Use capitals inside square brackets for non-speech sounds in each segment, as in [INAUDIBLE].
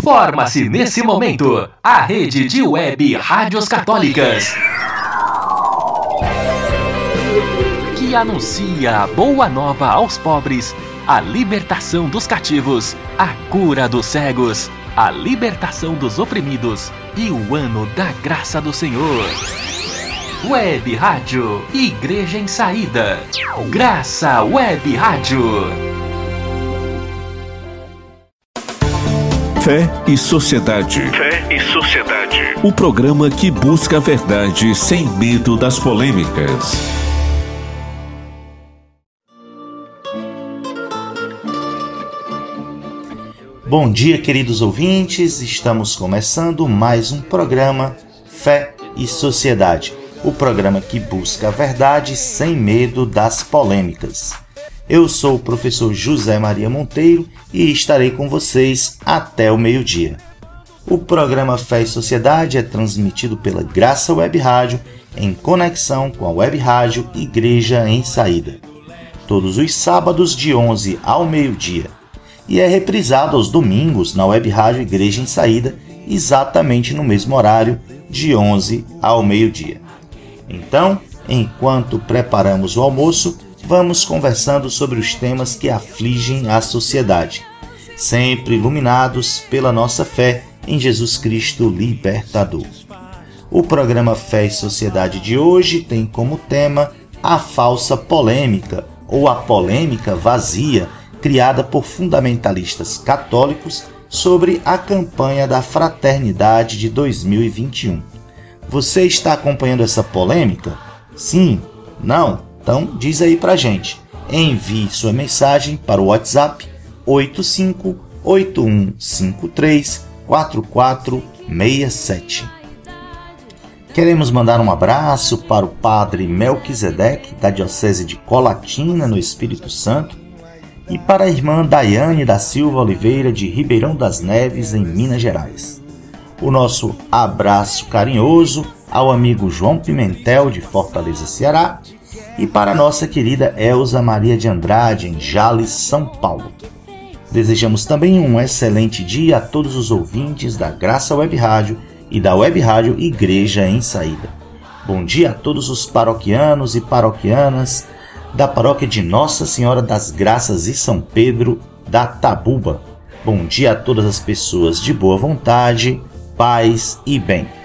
Forma-se nesse momento a rede de web rádios católicas que anuncia a boa nova aos pobres, a libertação dos cativos, a cura dos cegos, a libertação dos oprimidos e o ano da graça do Senhor. Web Rádio Igreja em Saída. Graça Web Rádio. Fé e Sociedade. Fé e Sociedade. O programa que busca a verdade sem medo das polêmicas. Bom dia, queridos ouvintes. Estamos começando mais um programa Fé e Sociedade. O programa que busca a verdade sem medo das polêmicas. Eu sou o professor José Maria Monteiro e estarei com vocês até o meio-dia. O programa Fé e Sociedade é transmitido pela Graça Web Rádio em conexão com a Web Rádio Igreja em Saída, todos os sábados de 11 ao meio-dia, e é reprisado aos domingos na Web Rádio Igreja em Saída, exatamente no mesmo horário, de 11 ao meio-dia. Então, enquanto preparamos o almoço, vamos conversando sobre os temas que afligem a sociedade, sempre iluminados pela nossa fé em Jesus Cristo Libertador. O programa Fé e Sociedade de hoje tem como tema a falsa polêmica ou a polêmica vazia criada por fundamentalistas católicos sobre a campanha da Fraternidade de 2021. Você está acompanhando essa polêmica? Sim? Não? Então diz aí pra gente. Envie sua mensagem para o WhatsApp 8581534467. Queremos mandar um abraço para o padre Melquisedeque, da Diocese de Colatina, no Espírito Santo, e para a irmã Daiane da Silva Oliveira, de Ribeirão das Neves, em Minas Gerais. O nosso abraço carinhoso ao amigo João Pimentel, de Fortaleza, Ceará, e para nossa querida Elza Maria de Andrade, em Jales, São Paulo. Desejamos também um excelente dia a todos os ouvintes da Graça Web Rádio e da Web Rádio Igreja em Saída. Bom dia a todos os paroquianos e paroquianas da paróquia de Nossa Senhora das Graças e São Pedro da Tabuba. Bom dia a todas as pessoas de boa vontade, paz e bem.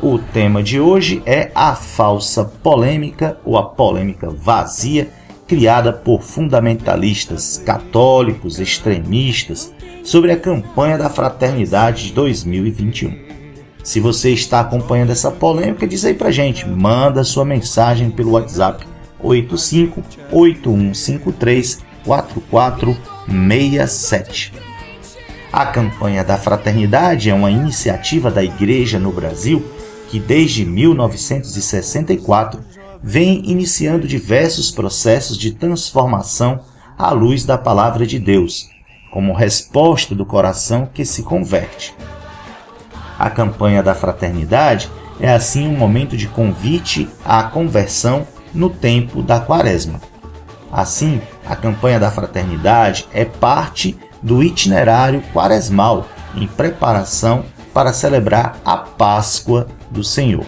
O tema de hoje é a falsa polêmica ou a polêmica vazia criada por fundamentalistas católicos extremistas sobre a campanha da Fraternidade de 2021. Se você está acompanhando essa polêmica, diz aí pra gente, manda sua mensagem pelo WhatsApp 8581534467. A campanha da Fraternidade é uma iniciativa da Igreja no Brasil que desde 1964 vem iniciando diversos processos de transformação à luz da Palavra de Deus, como resposta do coração que se converte. A campanha da fraternidade é assim um momento de convite à conversão no tempo da Quaresma. Assim, a campanha da fraternidade é parte do itinerário quaresmal em preparação para celebrar a Páscoa do Senhor.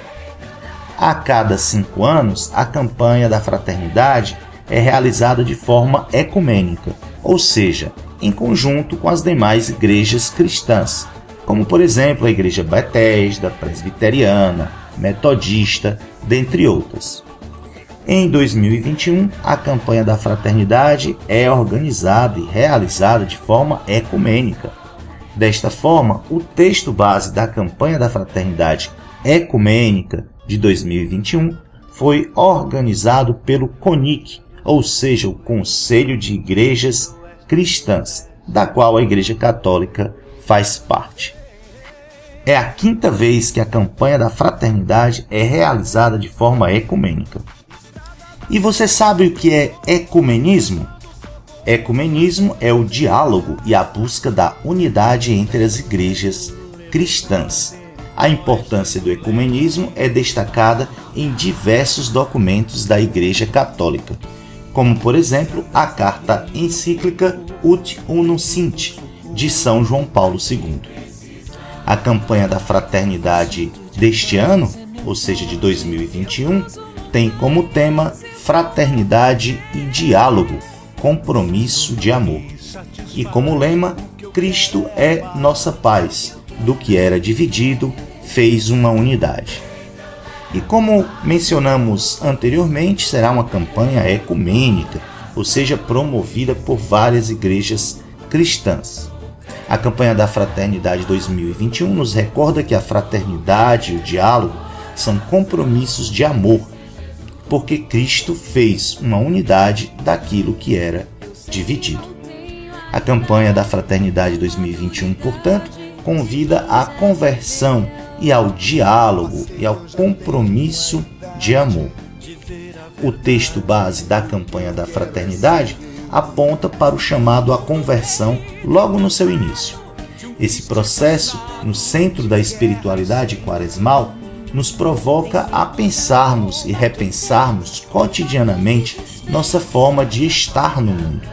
A cada cinco anos, a campanha da fraternidade é realizada de forma ecumênica, ou seja, em conjunto com as demais igrejas cristãs, como por exemplo a Igreja Betesda, Presbiteriana, Metodista, dentre outras. Em 2021, a campanha da fraternidade é organizada e realizada de forma ecumênica. Desta forma, o texto base da campanha da fraternidade ecumênica de 2021 foi organizado pelo CONIC, ou seja, o Conselho de Igrejas Cristãs, da qual a Igreja Católica faz parte. É a quinta vez que a campanha da fraternidade é realizada de forma ecumênica. E você sabe o que é ecumenismo? Ecumenismo é o diálogo e a busca da unidade entre as igrejas cristãs. A importância do ecumenismo é destacada em diversos documentos da Igreja Católica, como por exemplo a carta encíclica Ut Unum Sint de São João Paulo II. A campanha da fraternidade deste ano, ou seja, de 2021, tem como tema Fraternidade e Diálogo, Compromisso de Amor. E como lema, Cristo é nossa paz, do que era dividido, fez uma unidade. E como mencionamos anteriormente, será uma campanha ecumênica, ou seja, promovida por várias igrejas cristãs. A campanha da Fraternidade 2021 nos recorda que a fraternidade e o diálogo são compromissos de amor, porque Cristo fez uma unidade daquilo que era dividido. A campanha da Fraternidade 2021, portanto, convida à conversão e ao diálogo e ao compromisso de amor. O texto base da campanha da fraternidade aponta para o chamado à conversão logo no seu início. Esse processo, no centro da espiritualidade quaresmal, nos provoca a pensarmos e repensarmos cotidianamente nossa forma de estar no mundo.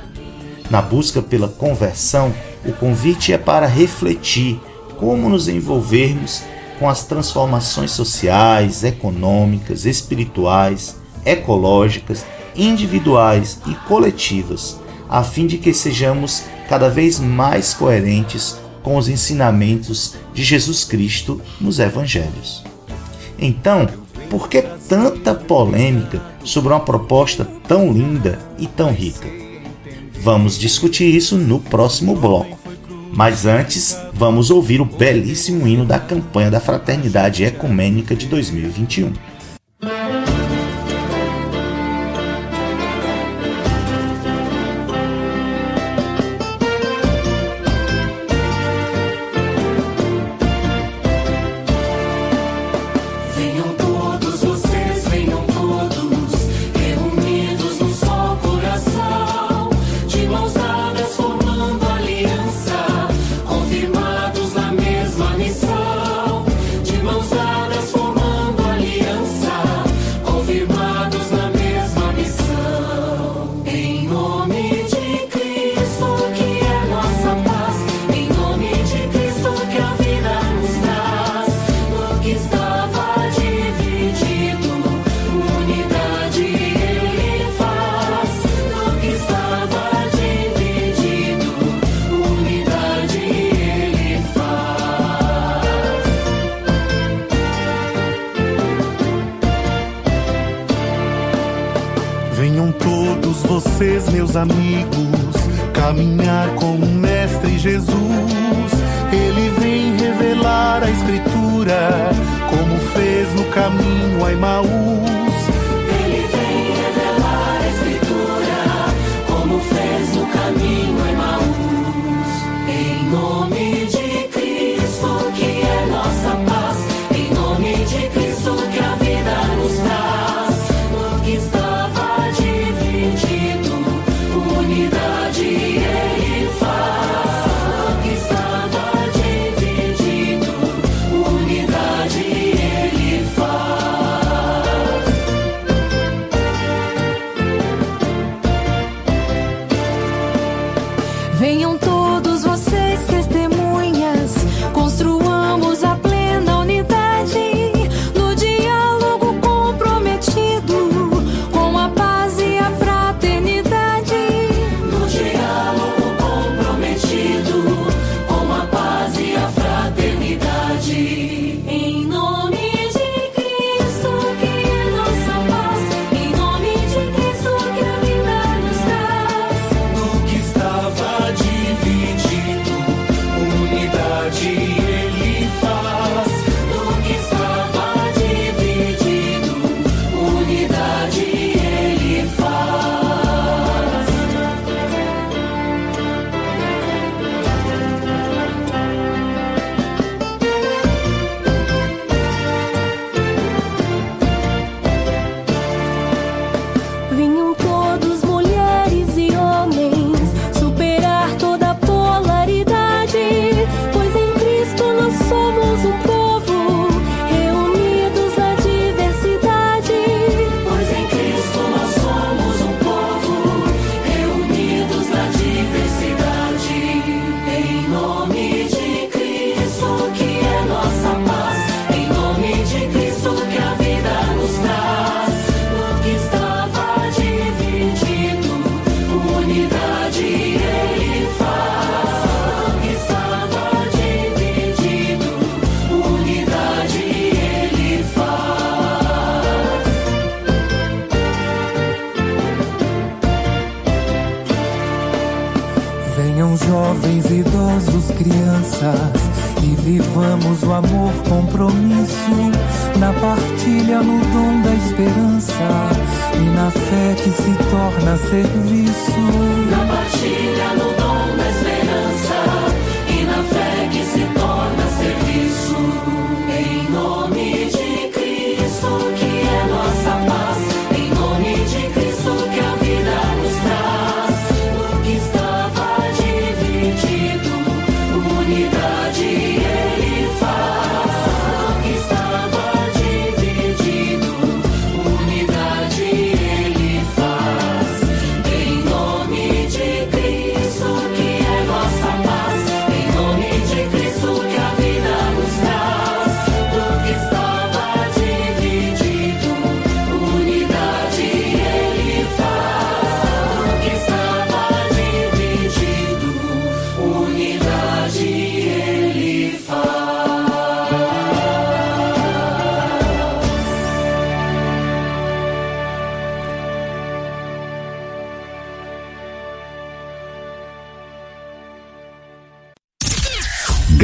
Na busca pela conversão, o convite é para refletir como nos envolvermos com as transformações sociais, econômicas, espirituais, ecológicas, individuais e coletivas, a fim de que sejamos cada vez mais coerentes com os ensinamentos de Jesus Cristo nos Evangelhos. Então, por que tanta polêmica sobre uma proposta tão linda e tão rica? Vamos discutir isso no próximo bloco. Mas antes, vamos ouvir o belíssimo hino da campanha da Fraternidade Ecumênica de 2021.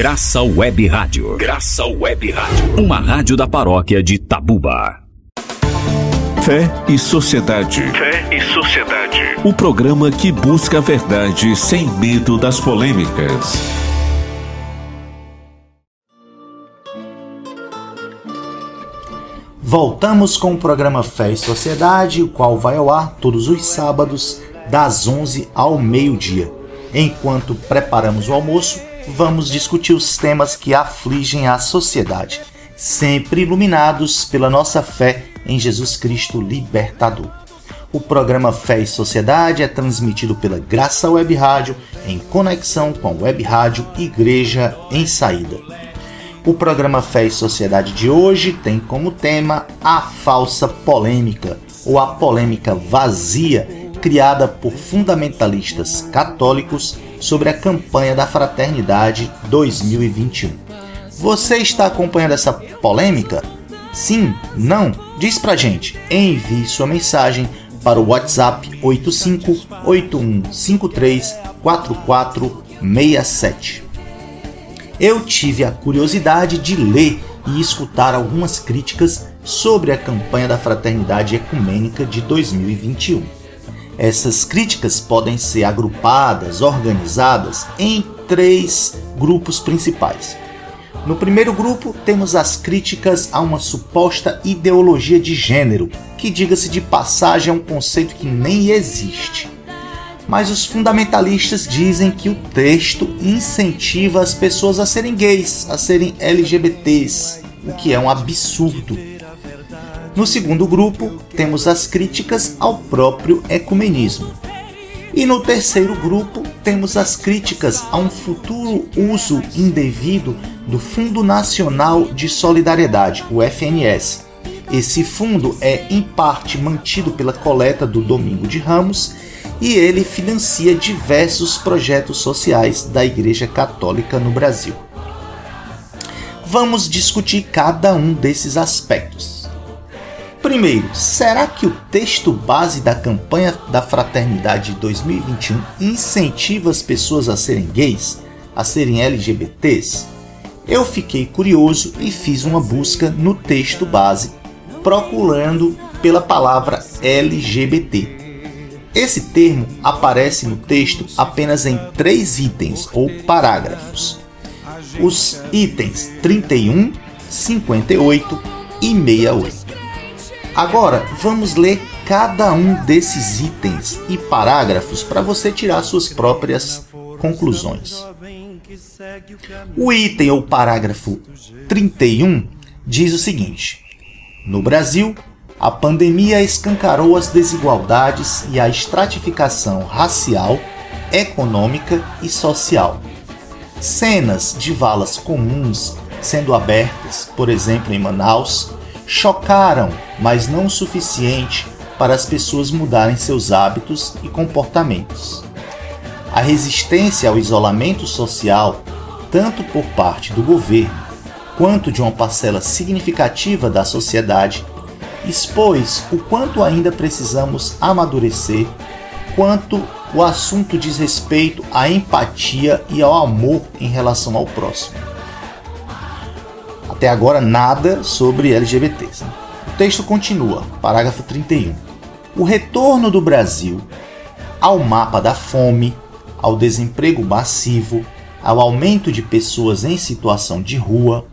Graça Web Rádio. Graça Web Rádio. Uma rádio da paróquia de Tabuba. Fé e Sociedade. Fé e Sociedade. O programa que busca a verdade sem medo das polêmicas. Voltamos com o programa Fé e Sociedade, o qual vai ao ar todos os sábados, das 11 ao meio-dia. Enquanto preparamos o almoço, vamos discutir os temas que afligem a sociedade, sempre iluminados pela nossa fé em Jesus Cristo Libertador. O programa Fé e Sociedade é transmitido pela Graça Web Rádio em conexão com a Web Rádio Igreja em Saída. O programa Fé e Sociedade de hoje tem como tema a falsa polêmica ou a polêmica vazia criada por fundamentalistas católicos sobre a campanha da Fraternidade 2021. Você está acompanhando essa polêmica? Sim? Não? Diz pra gente. Envie sua mensagem para o WhatsApp 8581534467. Eu tive a curiosidade de ler e escutar algumas críticas sobre a campanha da Fraternidade Ecumênica de 2021. Essas críticas podem ser agrupadas, organizadas em três grupos principais. No primeiro grupo, temos as críticas a uma suposta ideologia de gênero, que, diga-se de passagem, é um conceito que nem existe. Mas os fundamentalistas dizem que o texto incentiva as pessoas a serem gays, a serem LGBTs, o que é um absurdo. No segundo grupo, temos as críticas ao próprio ecumenismo. E no terceiro grupo, temos as críticas a um futuro uso indevido do Fundo Nacional de Solidariedade, o FNS. Esse fundo é, em parte, mantido pela coleta do Domingo de Ramos e ele financia diversos projetos sociais da Igreja Católica no Brasil. Vamos discutir cada um desses aspectos. Primeiro, será que o texto base da campanha da Fraternidade 2021 incentiva as pessoas a serem gays, a serem LGBTs? Eu fiquei curioso e fiz uma busca no texto base, procurando pela palavra LGBT. Esse termo aparece no texto apenas em três itens ou parágrafos. Os itens 31, 58 e 68. Agora vamos ler cada um desses itens e parágrafos para você tirar suas próprias conclusões. O item ou parágrafo 31 diz o seguinte: No Brasil, a pandemia escancarou as desigualdades e a estratificação racial, econômica e social. Cenas de valas comuns sendo abertas, por exemplo em Manaus, chocaram, mas não o suficiente para as pessoas mudarem seus hábitos e comportamentos. A resistência ao isolamento social, tanto por parte do governo quanto de uma parcela significativa da sociedade, expôs o quanto ainda precisamos amadurecer quanto o assunto diz respeito à empatia e ao amor em relação ao próximo. Até agora, nada sobre LGBTs. O texto continua, parágrafo 31. O retorno do Brasil ao mapa da fome, ao desemprego massivo, ao aumento de pessoas em situação de rua,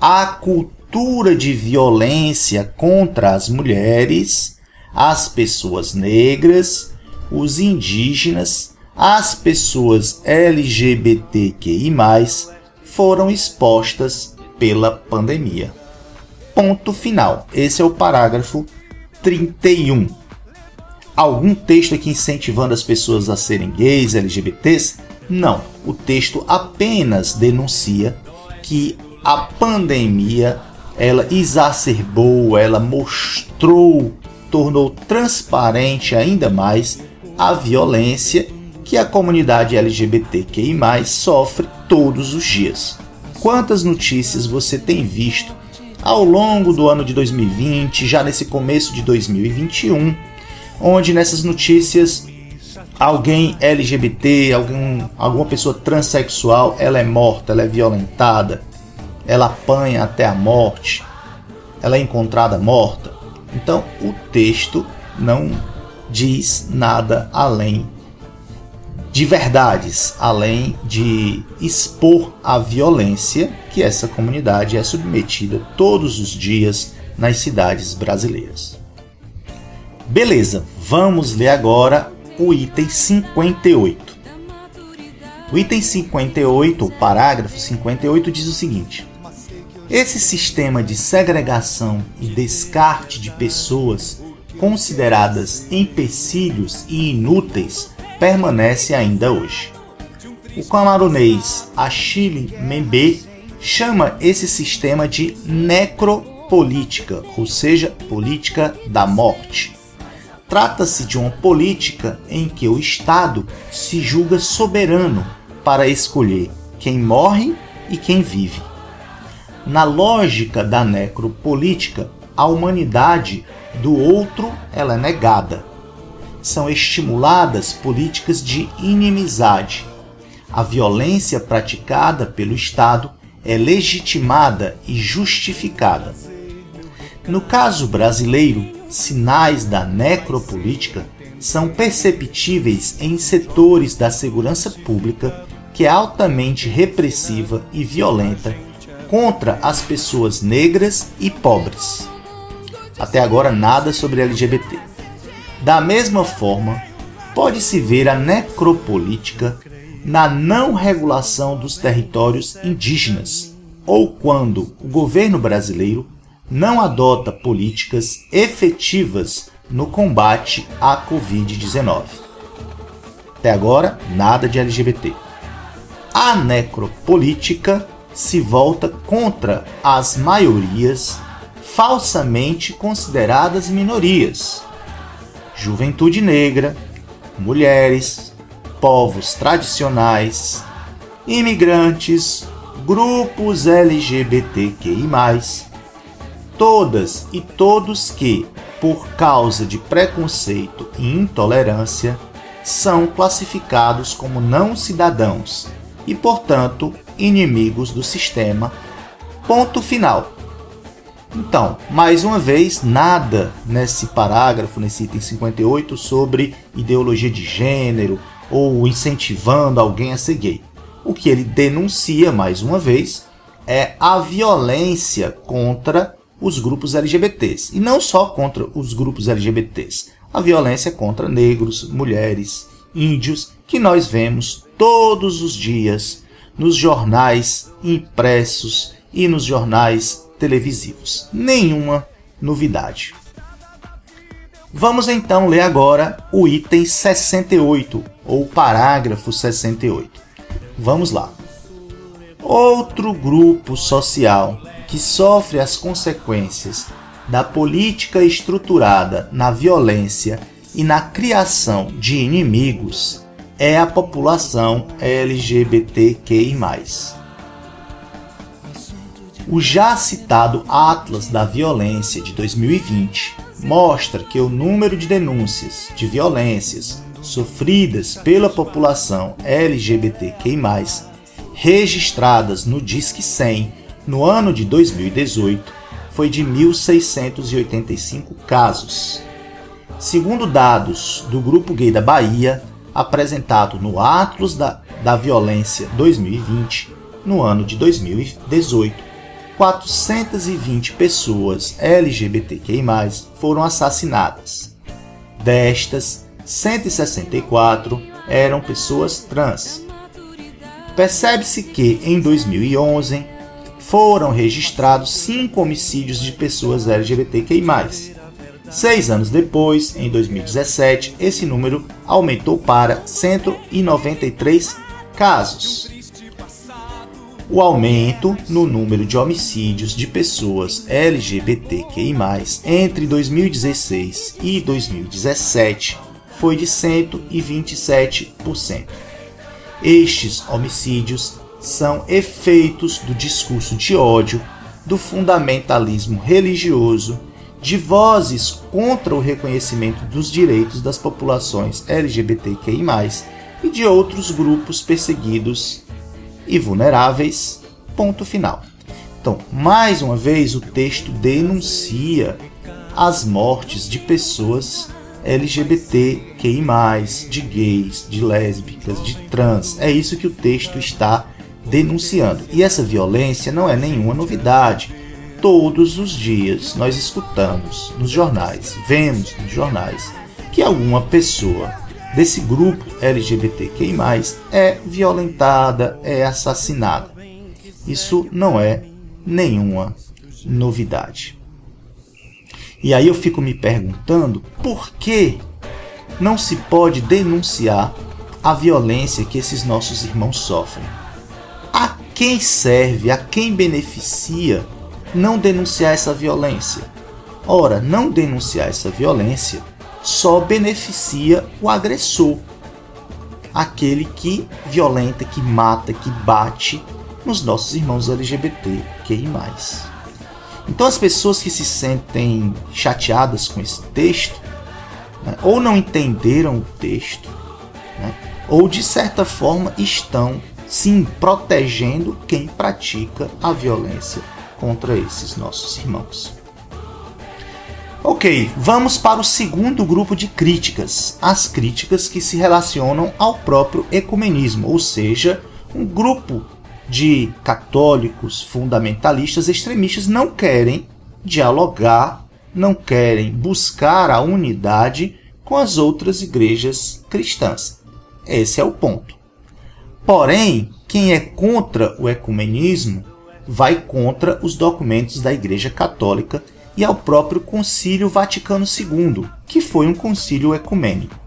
à cultura de violência contra as mulheres, as pessoas negras, os indígenas, as pessoas LGBTQI, foram expostas pela pandemia. Ponto final. Esse é o parágrafo 31. Algum texto aqui incentivando as pessoas a serem gays, LGBTs? Não. O texto apenas denuncia que a pandemia ela exacerbou, ela mostrou, tornou transparente ainda mais a violência que a comunidade LGBTQI+ sofre todos os dias. Quantas notícias você tem visto ao longo do ano de 2020, já nesse começo de 2021, onde nessas notícias alguém LGBT, algum, alguma pessoa transexual, ela é morta, ela é violentada, ela apanha até a morte, ela é encontrada morta. Então o texto não diz nada além de verdades, além de expor a violência que essa comunidade é submetida todos os dias nas cidades brasileiras. Beleza, vamos ler agora o item 58. O item 58, o parágrafo 58, diz o seguinte: Esse sistema de segregação e descarte de pessoas consideradas empecilhos e inúteis permanece ainda hoje. O camaronês Achille Mbembe chama esse sistema de necropolítica, ou seja, política da morte. Trata-se de uma política em que o Estado se julga soberano para escolher quem morre e quem vive. Na lógica da necropolítica, a humanidade do outro ela é negada. São estimuladas políticas de inimizade. A violência praticada pelo Estado é legitimada e justificada. No caso brasileiro, sinais da necropolítica são perceptíveis em setores da segurança pública que é altamente repressiva e violenta contra as pessoas negras e pobres. Até agora, nada sobre LGBT. Da mesma forma, pode-se ver a necropolítica na não regulação dos territórios indígenas, ou quando o governo brasileiro não adota políticas efetivas no combate à Covid-19. Até agora, nada de LGBT. A necropolítica se volta contra as maiorias falsamente consideradas minorias. Juventude negra, mulheres, povos tradicionais, imigrantes, grupos LGBTQI, todas e todos que, por causa de preconceito e intolerância, são classificados como não cidadãos e, portanto, inimigos do sistema. Ponto final. Então, mais uma vez, nada nesse parágrafo, nesse item 58, sobre ideologia de gênero ou incentivando alguém a ser gay. O que ele denuncia, mais uma vez, é a violência contra os grupos LGBTs. E não só contra os grupos LGBTs. A violência contra negros, mulheres, índios, que nós vemos todos os dias nos jornais impressos e nos jornais televisivos. Nenhuma novidade. Vamos então ler agora o item 68, ou parágrafo 68. Vamos lá. Outro grupo social que sofre as consequências da política estruturada na violência e na criação de inimigos é a população LGBTQI. O já citado Atlas da Violência de 2020 mostra que o número de denúncias de violências sofridas pela população LGBTQI+, registradas no Disque 100 no ano de 2018 foi de 1.685 casos. Segundo dados do Grupo Gay da Bahia, apresentado no Atlas da, da Violência 2020, no ano de 2018, 420 pessoas LGBTQI+, foram assassinadas. Destas, 164 eram pessoas trans. Percebe-se que, em 2011, foram registrados cinco homicídios de pessoas LGBTQI+. Seis anos depois, em 2017, esse número aumentou para 193 casos. O aumento no número de homicídios de pessoas LGBTQI+, entre 2016 e 2017 foi de 127%. Estes homicídios são efeitos do discurso de ódio, do fundamentalismo religioso, de vozes contra o reconhecimento dos direitos das populações LGBTQI, e de outros grupos perseguidos e vulneráveis. Ponto final. Então, mais uma vez, o texto denuncia as mortes de pessoas LGBTQI, de gays, de lésbicas, de trans. É isso que o texto está denunciando. E essa violência não é nenhuma novidade. Todos os dias nós escutamos nos jornais, vemos nos jornais, que alguma pessoa desse grupo LGBTQI, é violentada, é assassinada. Isso não é nenhuma novidade. E aí eu fico me perguntando por que não se pode denunciar a violência que esses nossos irmãos sofrem a quem serve, a quem beneficia não denunciar essa violência? Ora, não denunciar essa violência só beneficia o agressor, aquele que violenta, que mata, que bate nos nossos irmãos LGBT, QI+. Então as pessoas que se sentem chateadas com esse texto, né, ou não entenderam o texto, né, ou de certa forma estão sim protegendo quem pratica a violência contra esses nossos irmãos. Ok, vamos para o segundo grupo de críticas, as críticas que se relacionam ao próprio ecumenismo, ou seja, um grupo de católicos fundamentalistas extremistas não querem dialogar, não querem buscar a unidade com as outras igrejas cristãs. Esse é o ponto. Porém, quem é contra o ecumenismo vai contra os documentos da Igreja Católica e ao próprio Concílio Vaticano II, que foi um concílio ecumênico.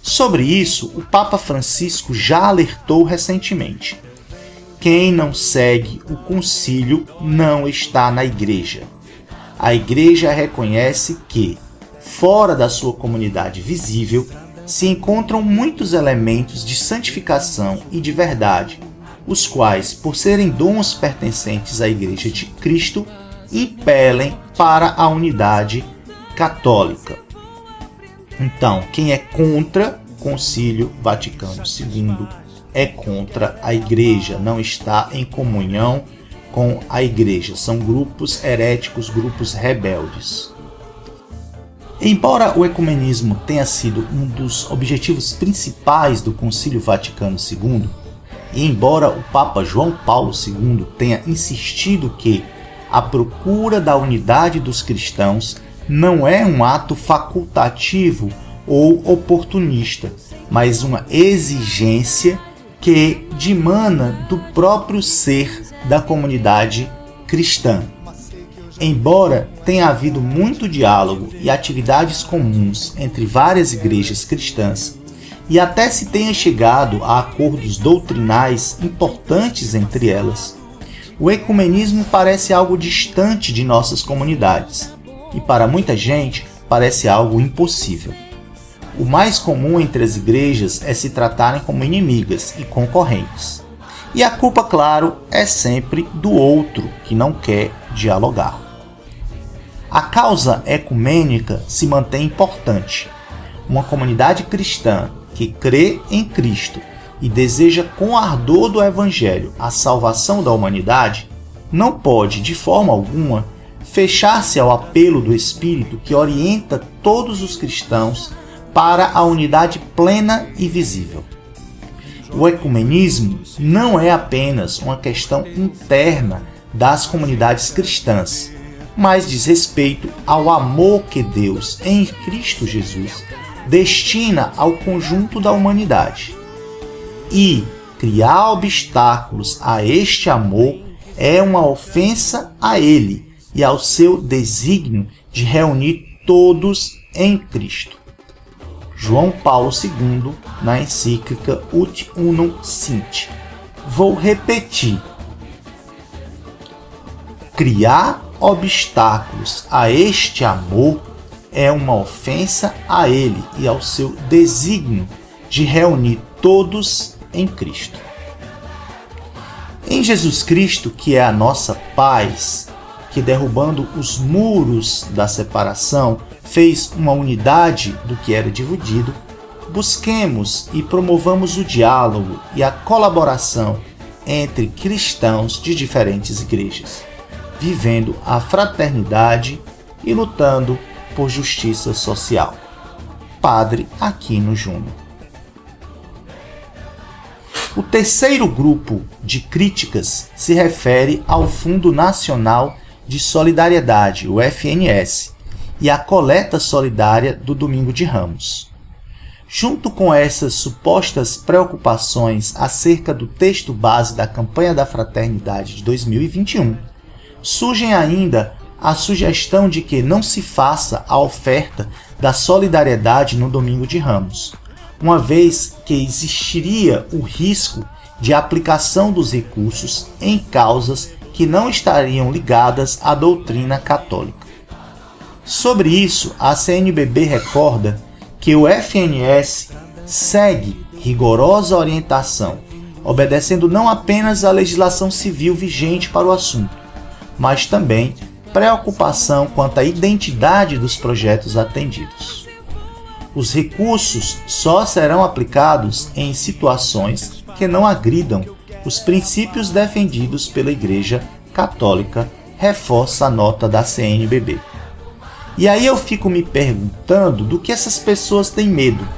Sobre isso, o Papa Francisco já alertou recentemente. Quem não segue o concílio não está na igreja. A igreja reconhece que, fora da sua comunidade visível, se encontram muitos elementos de santificação e de verdade, os quais, por serem dons pertencentes à Igreja de Cristo, impelem para a unidade católica. Então, quem é contra o Concílio Vaticano II é contra a Igreja, não está em comunhão com a Igreja. São grupos heréticos, grupos rebeldes. Embora o ecumenismo tenha sido um dos objetivos principais do Concílio Vaticano II, e embora o Papa João Paulo II tenha insistido que a procura da unidade dos cristãos não é um ato facultativo ou oportunista, mas uma exigência que dimana do próprio ser da comunidade cristã. Embora tenha havido muito diálogo e atividades comuns entre várias igrejas cristãs, e até se tenha chegado a acordos doutrinais importantes entre elas, o ecumenismo parece algo distante de nossas comunidades e para muita gente parece algo impossível. O mais comum entre as igrejas é se tratarem como inimigas e concorrentes. E a culpa, claro, é sempre do outro que não quer dialogar. A causa ecumênica se mantém importante. Uma comunidade cristã que crê em Cristo e deseja com ardor do Evangelho a salvação da humanidade, não pode, de forma alguma, fechar-se ao apelo do Espírito que orienta todos os cristãos para a unidade plena e visível. O ecumenismo não é apenas uma questão interna das comunidades cristãs, mas diz respeito ao amor que Deus, em Cristo Jesus, destina ao conjunto da humanidade. E criar obstáculos a este amor é uma ofensa a Ele e ao seu desígnio de reunir todos em Cristo. João Paulo II, na encíclica Ut Unum Sint. Vou repetir. Criar obstáculos a este amor é uma ofensa a ele e ao seu desígnio de reunir todos em Cristo. Em Jesus Cristo, que é a nossa paz, que derrubando os muros da separação, fez uma unidade do que era dividido, busquemos e promovamos o diálogo e a colaboração entre cristãos de diferentes igrejas, vivendo a fraternidade e lutando por justiça social. Padre Aquino Júnior. O terceiro grupo de críticas se refere ao Fundo Nacional de Solidariedade, o FNS, e a coleta solidária do Domingo de Ramos. Junto com essas supostas preocupações acerca do texto base da campanha da Fraternidade de 2021, surgem ainda a sugestão de que não se faça a oferta da solidariedade no Domingo de Ramos, uma vez que existiria o risco de aplicação dos recursos em causas que não estariam ligadas à doutrina católica. Sobre isso, a CNBB recorda que o FNS segue rigorosa orientação, obedecendo não apenas à legislação civil vigente para o assunto, mas também preocupação quanto à identidade dos projetos atendidos. Os recursos só serão aplicados em situações que não agridam os princípios defendidos pela Igreja Católica, reforça a nota da CNBB. E aí eu fico me perguntando do que essas pessoas têm medo.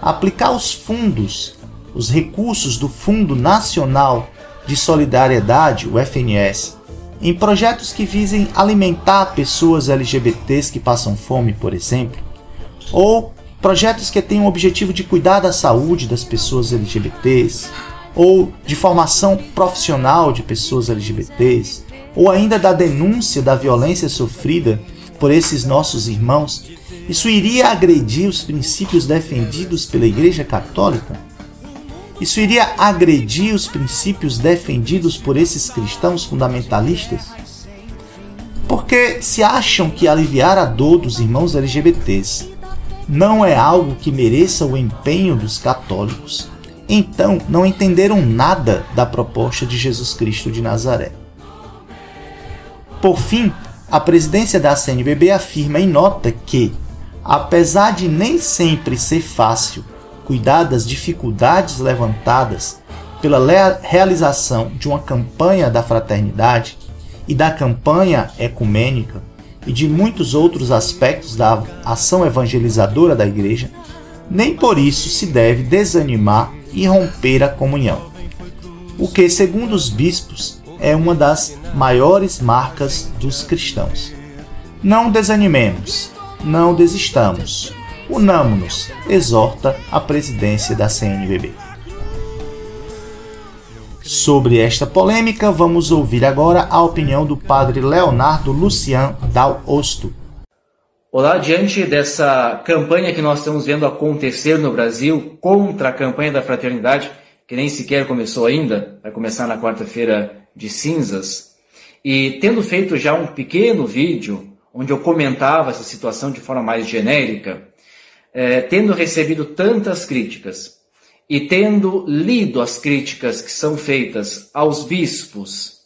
Aplicar os fundos, os recursos do Fundo Nacional de Solidariedade, o FNS, em projetos que visem alimentar pessoas LGBTs que passam fome, por exemplo, ou projetos que têm o objetivo de cuidar da saúde das pessoas LGBTs, ou de formação profissional de pessoas LGBTs, ou ainda da denúncia da violência sofrida por esses nossos irmãos, isso iria agredir os princípios defendidos pela Igreja Católica? Isso iria agredir os princípios defendidos por esses cristãos fundamentalistas? Porque se acham que aliviar a dor dos irmãos LGBTs não é algo que mereça o empenho dos católicos, então não entenderam nada da proposta de Jesus Cristo de Nazaré. Por fim, a presidência da CNBB afirma em nota que, apesar de nem sempre ser fácil cuidar das dificuldades levantadas pela realização de uma campanha da fraternidade e da campanha ecumênica e de muitos outros aspectos da ação evangelizadora da Igreja, nem por isso se deve desanimar e romper a comunhão. O que, segundo os bispos, é uma das maiores marcas dos cristãos. Não desanimemos, não desistamos. Unamo-nos, exorta a presidência da CNBB. Sobre esta polêmica, vamos ouvir agora a opinião do padre Leonardo Lucian Dal Osto. Olá, diante dessa campanha que nós estamos vendo acontecer no Brasil contra a campanha da fraternidade, que nem sequer começou ainda, vai começar na quarta-feira de cinzas. E tendo feito já um pequeno vídeo onde eu comentava essa situação de forma mais genérica, é, tendo recebido tantas críticas e tendo lido as críticas que são feitas aos bispos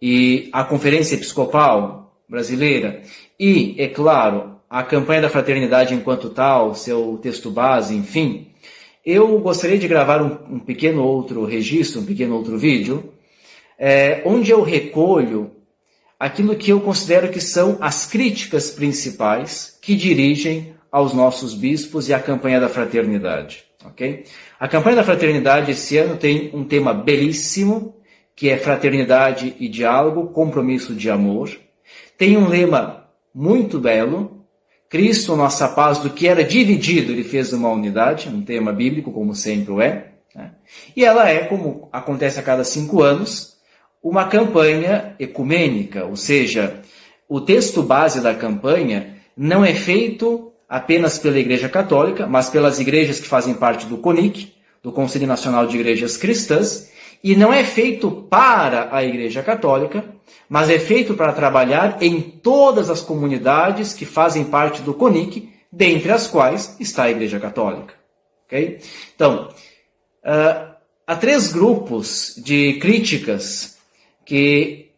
e à Conferência Episcopal Brasileira e, é claro, a campanha da fraternidade enquanto tal, seu texto base, enfim, eu gostaria de gravar um, um pequeno outro registro, um pequeno outro vídeo, é, onde eu recolho aquilo que eu considero que são as críticas principais que dirigem aos nossos bispos e à campanha da fraternidade. Ok? A campanha da fraternidade esse ano tem um tema belíssimo, que é fraternidade e diálogo, compromisso de amor. Tem um lema muito belo, Cristo, nossa paz, do que era dividido, ele fez uma unidade, um tema bíblico, como sempre o é. Né? E ela é, como acontece a cada cinco anos, uma campanha ecumênica, ou seja, o texto base da campanha não é feito apenas pela Igreja Católica, mas pelas igrejas que fazem parte do CONIC, do Conselho Nacional de Igrejas Cristãs, e não é feito para a Igreja Católica, mas é feito para trabalhar em todas as comunidades que fazem parte do CONIC, dentre as quais está a Igreja Católica. Okay? Então, uh, há três grupos de críticas que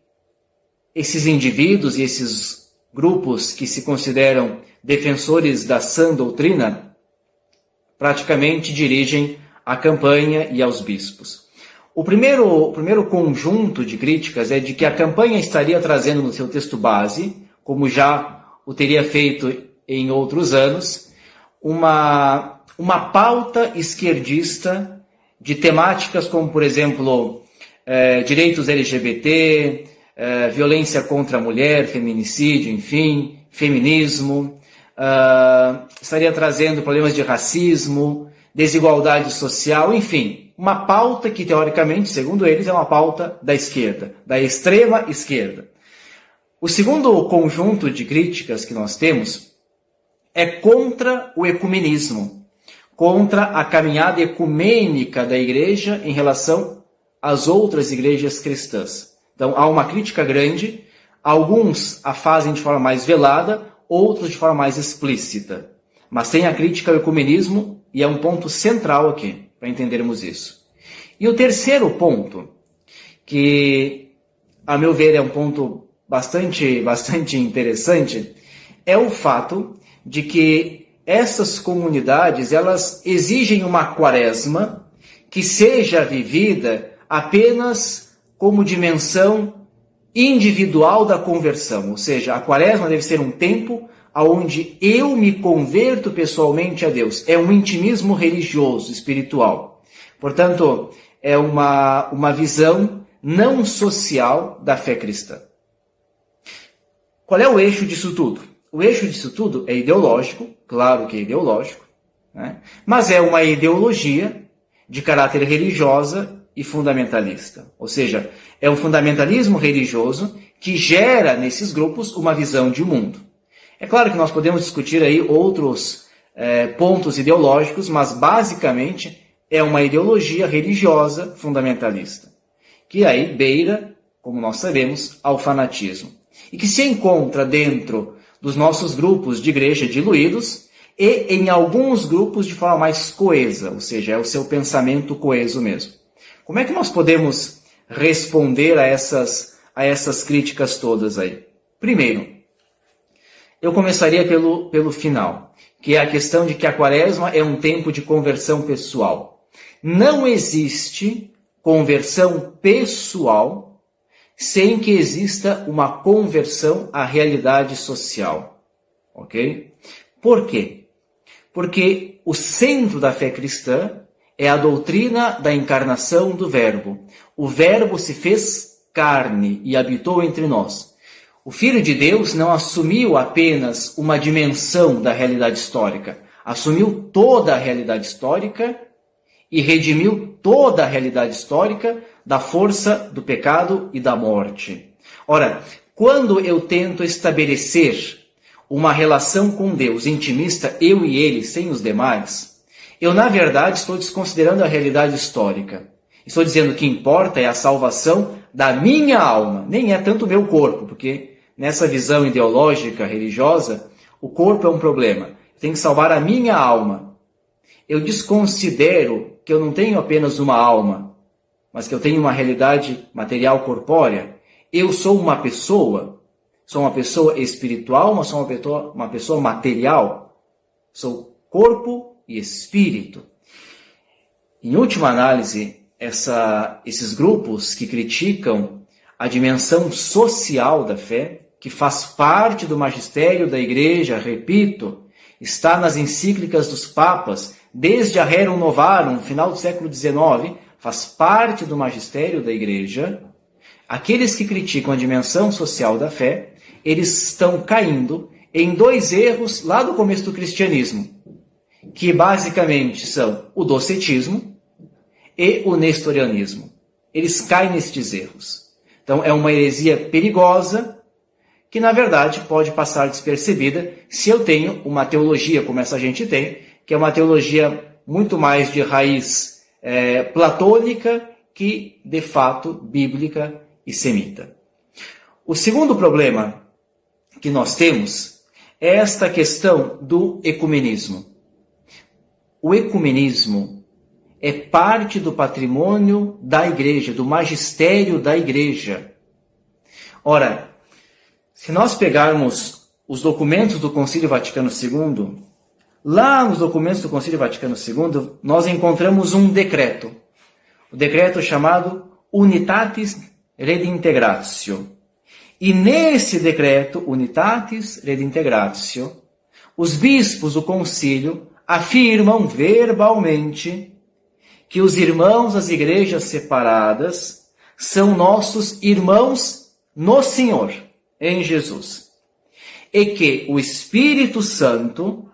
esses indivíduos e esses grupos que se consideram defensores da sã doutrina praticamente dirigem a campanha e aos bispos. O primeiro, o primeiro conjunto de críticas é de que a campanha estaria trazendo no seu texto base, como já o teria feito em outros anos, uma, uma pauta esquerdista de temáticas como, por exemplo, é, direitos LGBT, é, violência contra a mulher, feminicídio, enfim, feminismo, uh, estaria trazendo problemas de racismo, desigualdade social, enfim, uma pauta que teoricamente, segundo eles, é uma pauta da esquerda, da extrema esquerda. O segundo conjunto de críticas que nós temos é contra o ecumenismo, contra a caminhada ecumênica da igreja em relação as outras igrejas cristãs. Então há uma crítica grande, alguns a fazem de forma mais velada, outros de forma mais explícita. Mas tem a crítica ao ecumenismo e é um ponto central aqui, para entendermos isso. E o terceiro ponto, que a meu ver é um ponto bastante, [LAUGHS] bastante interessante, é o fato de que essas comunidades elas exigem uma quaresma que seja vivida apenas como dimensão individual da conversão, ou seja, a quaresma deve ser um tempo aonde eu me converto pessoalmente a Deus. É um intimismo religioso, espiritual. Portanto, é uma, uma visão não social da fé cristã. Qual é o eixo disso tudo? O eixo disso tudo é ideológico, claro que é ideológico, né? mas é uma ideologia de caráter religiosa e fundamentalista. Ou seja, é um fundamentalismo religioso que gera nesses grupos uma visão de mundo. É claro que nós podemos discutir aí outros é, pontos ideológicos, mas basicamente é uma ideologia religiosa fundamentalista, que aí beira, como nós sabemos, ao fanatismo. E que se encontra dentro dos nossos grupos de igreja diluídos e em alguns grupos de forma mais coesa, ou seja, é o seu pensamento coeso mesmo. Como é que nós podemos responder a essas, a essas críticas todas aí? Primeiro, eu começaria pelo, pelo final, que é a questão de que a quaresma é um tempo de conversão pessoal. Não existe conversão pessoal sem que exista uma conversão à realidade social. Ok? Por quê? Porque o centro da fé cristã é a doutrina da encarnação do Verbo. O Verbo se fez carne e habitou entre nós. O Filho de Deus não assumiu apenas uma dimensão da realidade histórica, assumiu toda a realidade histórica e redimiu toda a realidade histórica da força do pecado e da morte. Ora, quando eu tento estabelecer uma relação com Deus intimista, eu e ele, sem os demais, eu, na verdade, estou desconsiderando a realidade histórica. Estou dizendo que importa é a salvação da minha alma, nem é tanto o meu corpo, porque nessa visão ideológica religiosa, o corpo é um problema. Tem que salvar a minha alma. Eu desconsidero que eu não tenho apenas uma alma, mas que eu tenho uma realidade material corpórea. Eu sou uma pessoa, sou uma pessoa espiritual, mas sou uma pessoa, uma pessoa material. Sou corpo e espírito. Em última análise, essa, esses grupos que criticam a dimensão social da fé, que faz parte do magistério da Igreja, repito, está nas encíclicas dos papas, desde a Rerum Novarum, final do século XIX, faz parte do magistério da Igreja. Aqueles que criticam a dimensão social da fé, eles estão caindo em dois erros lá do começo do cristianismo, que basicamente são o docetismo e o nestorianismo. Eles caem nestes erros. Então é uma heresia perigosa que na verdade pode passar despercebida se eu tenho uma teologia como essa gente tem, que é uma teologia muito mais de raiz é, platônica que de fato bíblica e semita. O segundo problema que nós temos é esta questão do ecumenismo. O ecumenismo é parte do patrimônio da igreja, do magistério da igreja. Ora, se nós pegarmos os documentos do Concílio Vaticano II, lá nos documentos do Concílio Vaticano II, nós encontramos um decreto, o decreto chamado Unitatis Redintegratio. E nesse decreto, Unitatis Redintegratio, os bispos do concílio afirmam verbalmente que os irmãos das igrejas separadas são nossos irmãos no Senhor em Jesus. E que o Espírito Santo,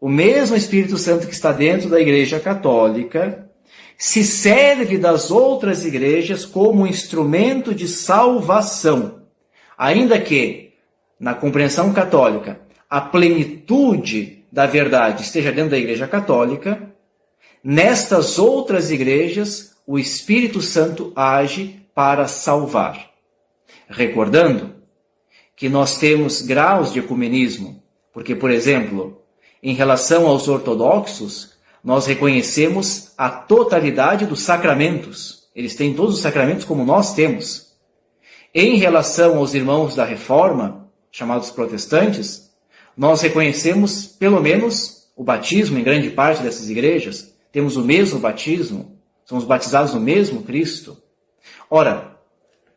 o mesmo Espírito Santo que está dentro da Igreja Católica, se serve das outras igrejas como instrumento de salvação. Ainda que, na compreensão católica, a plenitude da verdade esteja dentro da Igreja Católica, nestas outras igrejas o Espírito Santo age para salvar. Recordando que nós temos graus de ecumenismo, porque, por exemplo, em relação aos ortodoxos, nós reconhecemos a totalidade dos sacramentos. Eles têm todos os sacramentos como nós temos. Em relação aos irmãos da Reforma, chamados protestantes, nós reconhecemos pelo menos o batismo em grande parte dessas igrejas. Temos o mesmo batismo, somos batizados no mesmo Cristo. Ora,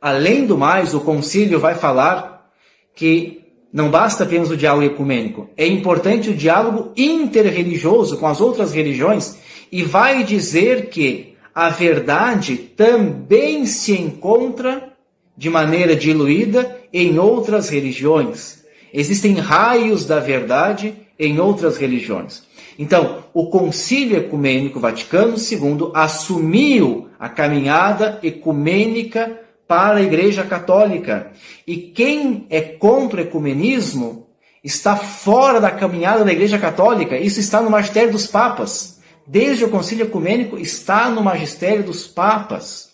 além do mais, o concílio vai falar que não basta apenas o diálogo ecumênico, é importante o diálogo interreligioso com as outras religiões e vai dizer que a verdade também se encontra de maneira diluída em outras religiões. Existem raios da verdade em outras religiões. Então, o Concílio Ecumênico Vaticano II assumiu a caminhada ecumênica para a Igreja Católica. E quem é contra o ecumenismo está fora da caminhada da Igreja Católica. Isso está no magistério dos papas. Desde o Concílio Ecumênico está no magistério dos papas.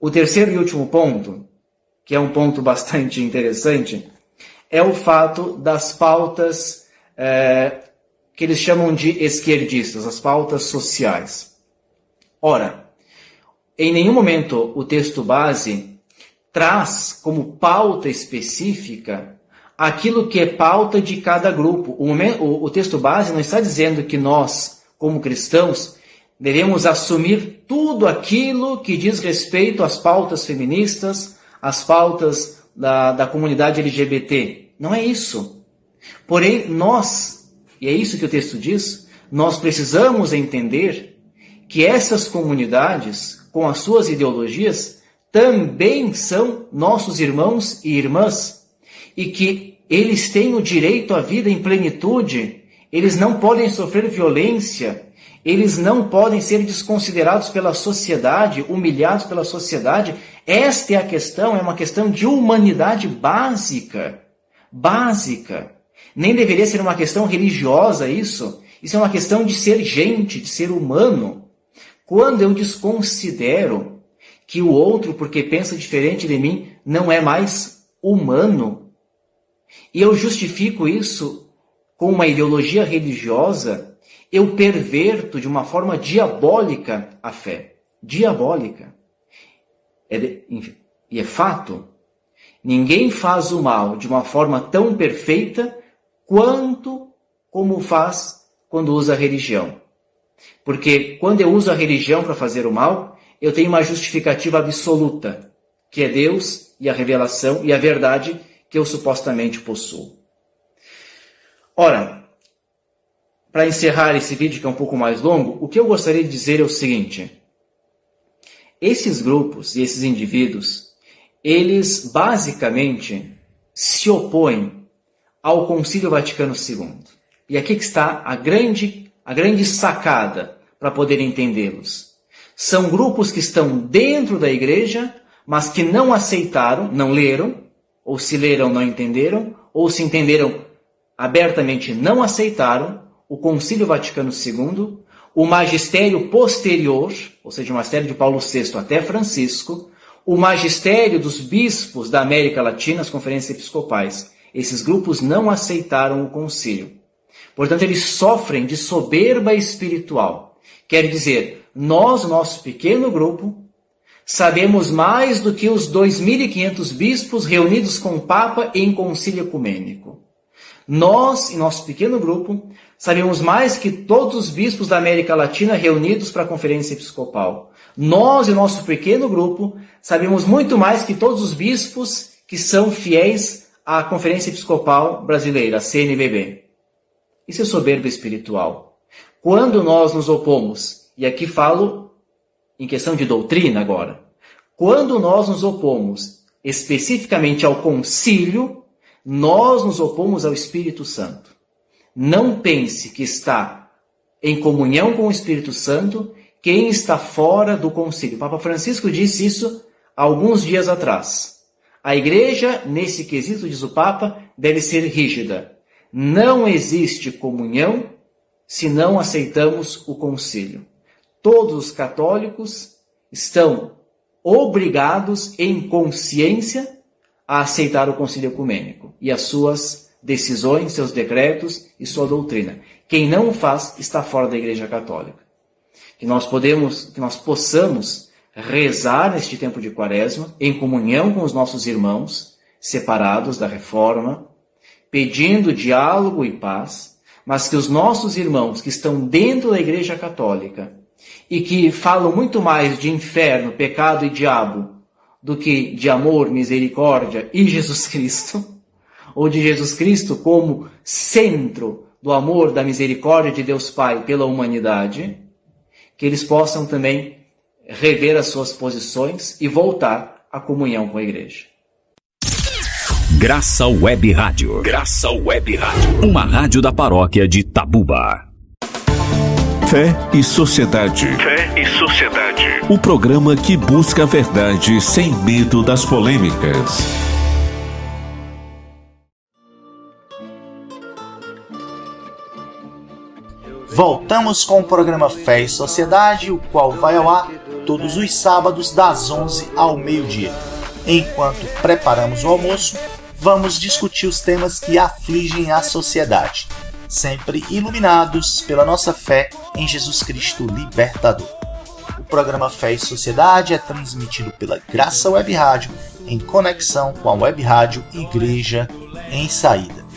O terceiro e último ponto, que é um ponto [LAUGHS] bastante interessante, é o fato das pautas é, que eles chamam de esquerdistas, as pautas sociais. Ora, em nenhum momento o texto base traz como pauta específica aquilo que é pauta de cada grupo. O, o, o texto base não está dizendo que nós, como cristãos, devemos assumir tudo aquilo que diz respeito às pautas feministas, às pautas da, da comunidade LGBT. Não é isso. Porém, nós, e é isso que o texto diz, nós precisamos entender que essas comunidades com as suas ideologias, também são nossos irmãos e irmãs e que eles têm o direito à vida em plenitude, eles não podem sofrer violência, eles não podem ser desconsiderados pela sociedade, humilhados pela sociedade. Esta é a questão, é uma questão de humanidade básica. Básica. Nem deveria ser uma questão religiosa isso. Isso é uma questão de ser gente, de ser humano. Quando eu desconsidero que o outro, porque pensa diferente de mim, não é mais humano, e eu justifico isso com uma ideologia religiosa, eu perverto de uma forma diabólica a fé. Diabólica. É de, e é fato. Ninguém faz o mal de uma forma tão perfeita quanto como faz quando usa a religião. Porque quando eu uso a religião para fazer o mal, eu tenho uma justificativa absoluta, que é Deus e a revelação e a verdade que eu supostamente possuo. Ora, para encerrar esse vídeo que é um pouco mais longo, o que eu gostaria de dizer é o seguinte: esses grupos e esses indivíduos, eles basicamente se opõem ao Concílio Vaticano II. E aqui que está a grande, a grande sacada para poder entendê-los. São grupos que estão dentro da igreja, mas que não aceitaram, não leram, ou se leram, não entenderam, ou se entenderam abertamente, não aceitaram o Concílio Vaticano II, o magistério posterior, ou seja, o magistério de Paulo VI até Francisco, o magistério dos bispos da América Latina, as conferências episcopais. Esses grupos não aceitaram o concílio. Portanto, eles sofrem de soberba espiritual. Quer dizer, nós, nosso pequeno grupo, sabemos mais do que os 2.500 bispos reunidos com o Papa em concílio ecumênico. Nós, em nosso pequeno grupo, sabemos mais que todos os bispos da América Latina reunidos para a conferência episcopal. Nós, em nosso pequeno grupo, sabemos muito mais que todos os bispos que são fiéis à Conferência Episcopal Brasileira, a CNBB. Isso é soberba espiritual. Quando nós nos opomos, e aqui falo em questão de doutrina agora, quando nós nos opomos especificamente ao concílio, nós nos opomos ao Espírito Santo. Não pense que está em comunhão com o Espírito Santo quem está fora do concílio. Papa Francisco disse isso alguns dias atrás. A igreja, nesse quesito, diz o Papa, deve ser rígida. Não existe comunhão se não aceitamos o concílio. Todos os católicos estão obrigados, em consciência, a aceitar o concílio ecumênico e as suas decisões, seus decretos e sua doutrina. Quem não o faz está fora da Igreja Católica. Que nós podemos, que nós possamos rezar neste tempo de Quaresma em comunhão com os nossos irmãos separados da reforma, pedindo diálogo e paz, mas que os nossos irmãos que estão dentro da Igreja Católica e que falam muito mais de inferno, pecado e diabo do que de amor, misericórdia e Jesus Cristo, ou de Jesus Cristo como centro do amor, da misericórdia de Deus Pai pela humanidade, que eles possam também rever as suas posições e voltar à comunhão com a igreja. Graça Web Rádio. Graça Web Rádio. Uma rádio da paróquia de Tabuba. Fé e Sociedade. Fé e Sociedade. O programa que busca a verdade sem medo das polêmicas. Voltamos com o programa Fé e Sociedade, o qual vai ao ar todos os sábados das 11 ao meio-dia. Enquanto preparamos o almoço, vamos discutir os temas que afligem a sociedade, sempre iluminados pela nossa fé em Jesus Cristo Libertador. O programa Fé e Sociedade é transmitido pela Graça Web Rádio em conexão com a Web Rádio Igreja em Saída.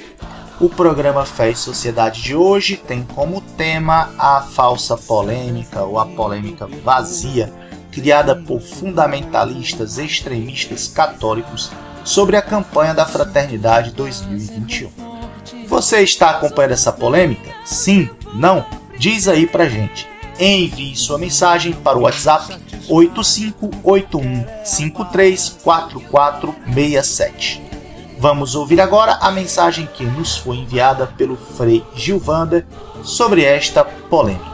O programa Fé e Sociedade de hoje tem como tema a falsa polêmica ou a polêmica vazia criada por fundamentalistas extremistas católicos sobre a campanha da Fraternidade 2021. Você está acompanhando essa polêmica? Sim? Não? Diz aí pra gente. Envie sua mensagem para o WhatsApp 8581534467. Vamos ouvir agora a mensagem que nos foi enviada pelo Frei Gilvander sobre esta polêmica.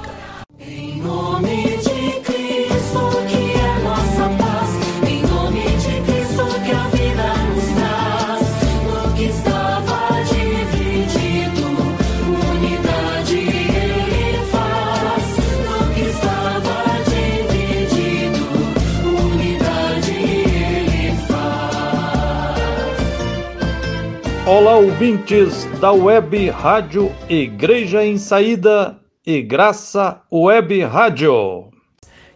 Olá, ouvintes da Web Rádio Igreja em Saída e Graça Web Rádio.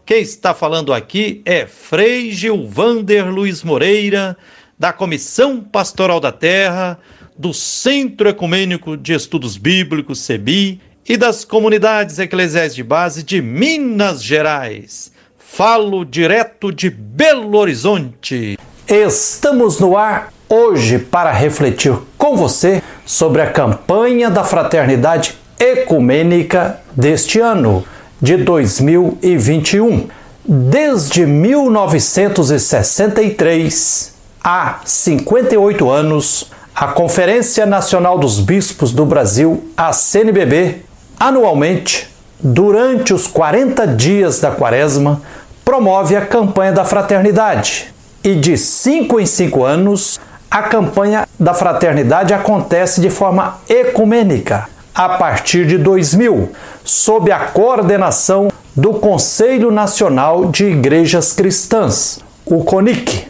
Quem está falando aqui é Frei Gilvander Luiz Moreira, da Comissão Pastoral da Terra, do Centro Ecumênico de Estudos Bíblicos, CEBI, e das comunidades eclesiais de base de Minas Gerais. Falo direto de Belo Horizonte. Estamos no ar hoje para refletir com você sobre a campanha da Fraternidade Ecumênica deste ano, de 2021. Desde 1963, há 58 anos, a Conferência Nacional dos Bispos do Brasil, a CNBB, anualmente, durante os 40 dias da Quaresma, promove a campanha da fraternidade. E de 5 em 5 anos, a campanha da fraternidade acontece de forma ecumênica, a partir de 2000, sob a coordenação do Conselho Nacional de Igrejas Cristãs, o CONIC.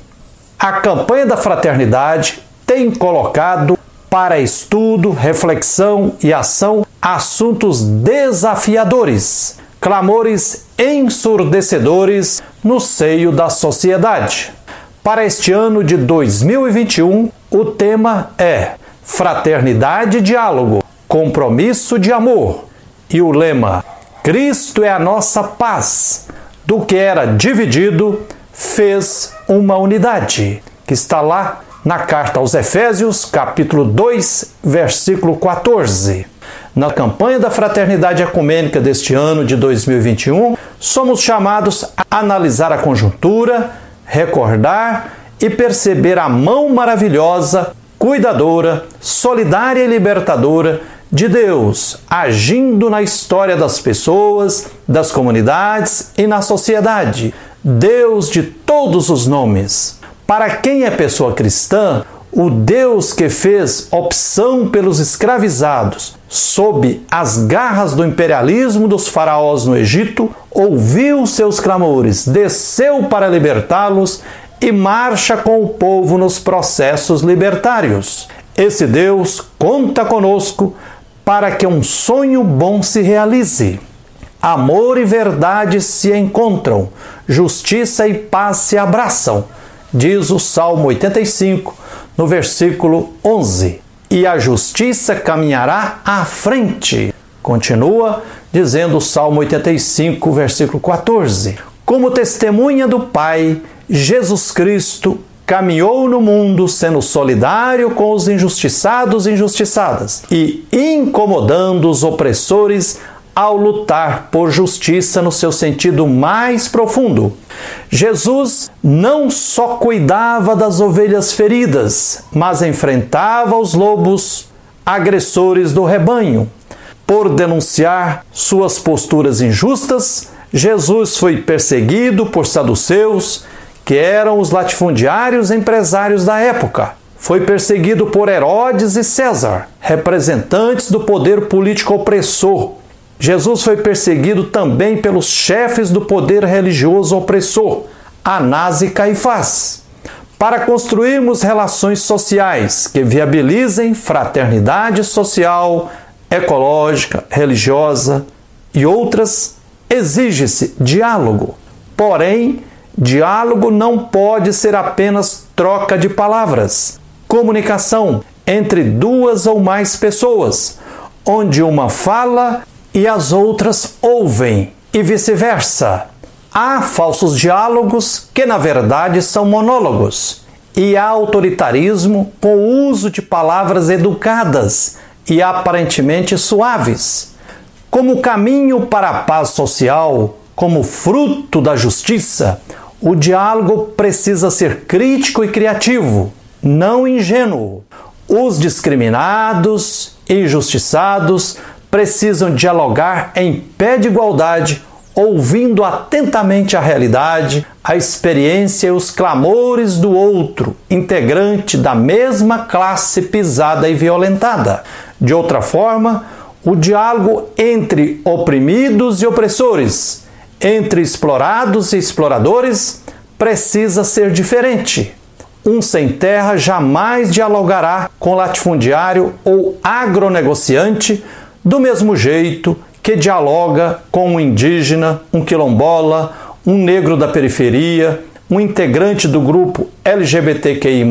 A campanha da fraternidade tem colocado para estudo, reflexão e ação assuntos desafiadores, clamores ensurdecedores no seio da sociedade. Para este ano de 2021, o tema é Fraternidade e Diálogo, Compromisso de Amor. E o lema Cristo é a nossa paz. Do que era dividido, fez uma unidade, que está lá na carta aos Efésios, capítulo 2, versículo 14. Na campanha da Fraternidade Ecumênica deste ano de 2021, somos chamados a analisar a conjuntura, recordar e perceber a mão maravilhosa, cuidadora, solidária e libertadora de Deus agindo na história das pessoas, das comunidades e na sociedade. Deus de todos os nomes. Para quem é pessoa cristã, o Deus que fez opção pelos escravizados sob as garras do imperialismo dos faraós no Egito, ouviu seus clamores, desceu para libertá-los e marcha com o povo nos processos libertários. Esse Deus conta conosco para que um sonho bom se realize. Amor e verdade se encontram, justiça e paz se abraçam diz o Salmo 85, no versículo 11. E a justiça caminhará à frente. Continua dizendo o Salmo 85, versículo 14. Como testemunha do Pai, Jesus Cristo caminhou no mundo sendo solidário com os injustiçados e injustiçadas e incomodando os opressores ao lutar por justiça no seu sentido mais profundo. Jesus não só cuidava das ovelhas feridas, mas enfrentava os lobos agressores do rebanho. Por denunciar suas posturas injustas, Jesus foi perseguido por saduceus, que eram os latifundiários empresários da época. Foi perseguido por Herodes e César, representantes do poder político opressor Jesus foi perseguido também pelos chefes do poder religioso opressor, Anás e Caifás. Para construirmos relações sociais que viabilizem fraternidade social, ecológica, religiosa e outras, exige-se diálogo. Porém, diálogo não pode ser apenas troca de palavras, comunicação entre duas ou mais pessoas, onde uma fala e as outras ouvem, e vice-versa. Há falsos diálogos que, na verdade, são monólogos, e há autoritarismo com o uso de palavras educadas e aparentemente suaves. Como caminho para a paz social, como fruto da justiça, o diálogo precisa ser crítico e criativo, não ingênuo. Os discriminados, injustiçados, precisam dialogar em pé de igualdade, ouvindo atentamente a realidade, a experiência e os clamores do outro, integrante da mesma classe pisada e violentada. De outra forma, o diálogo entre oprimidos e opressores, entre explorados e exploradores, precisa ser diferente. Um sem terra jamais dialogará com latifundiário ou agronegociante do mesmo jeito que dialoga com um indígena, um quilombola, um negro da periferia, um integrante do grupo LGBTQI,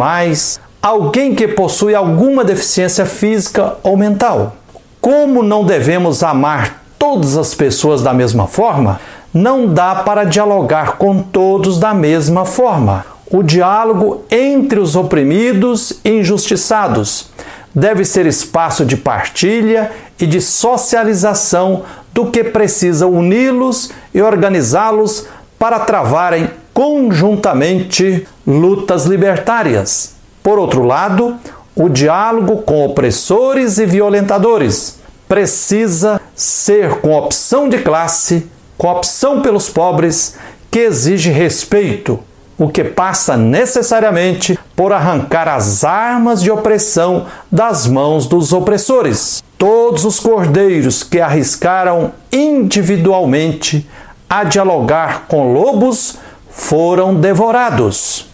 alguém que possui alguma deficiência física ou mental. Como não devemos amar todas as pessoas da mesma forma, não dá para dialogar com todos da mesma forma. O diálogo entre os oprimidos e injustiçados deve ser espaço de partilha e de socialização do que precisa uni-los e organizá-los para travarem conjuntamente lutas libertárias. Por outro lado, o diálogo com opressores e violentadores precisa ser com opção de classe, com opção pelos pobres, que exige respeito, o que passa necessariamente por arrancar as armas de opressão das mãos dos opressores. Todos os cordeiros que arriscaram individualmente a dialogar com lobos foram devorados.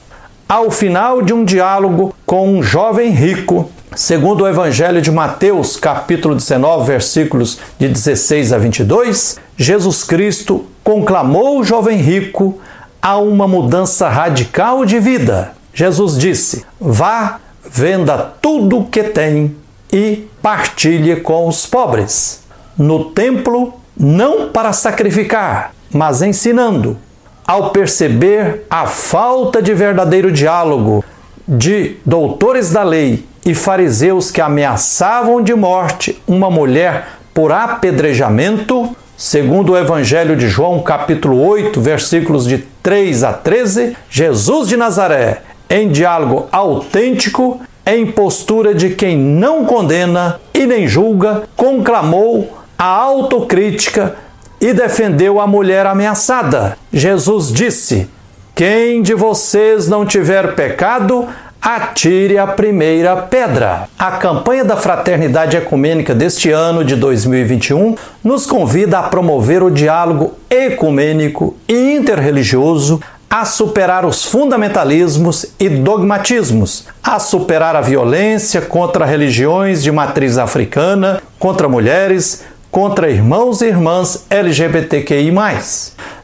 Ao final de um diálogo com um jovem rico, segundo o Evangelho de Mateus, capítulo 19, versículos de 16 a 22, Jesus Cristo conclamou o jovem rico a uma mudança radical de vida. Jesus disse: Vá, venda tudo o que tem e partilhe com os pobres. No templo, não para sacrificar, mas ensinando. Ao perceber a falta de verdadeiro diálogo de doutores da lei e fariseus que ameaçavam de morte uma mulher por apedrejamento, Segundo o Evangelho de João, capítulo 8, versículos de 3 a 13, Jesus de Nazaré, em diálogo autêntico, em postura de quem não condena e nem julga, conclamou a autocrítica e defendeu a mulher ameaçada. Jesus disse: Quem de vocês não tiver pecado, Atire a primeira pedra. A campanha da Fraternidade Ecumênica deste ano de 2021 nos convida a promover o diálogo ecumênico e interreligioso, a superar os fundamentalismos e dogmatismos, a superar a violência contra religiões de matriz africana, contra mulheres, contra irmãos e irmãs LGBTQI.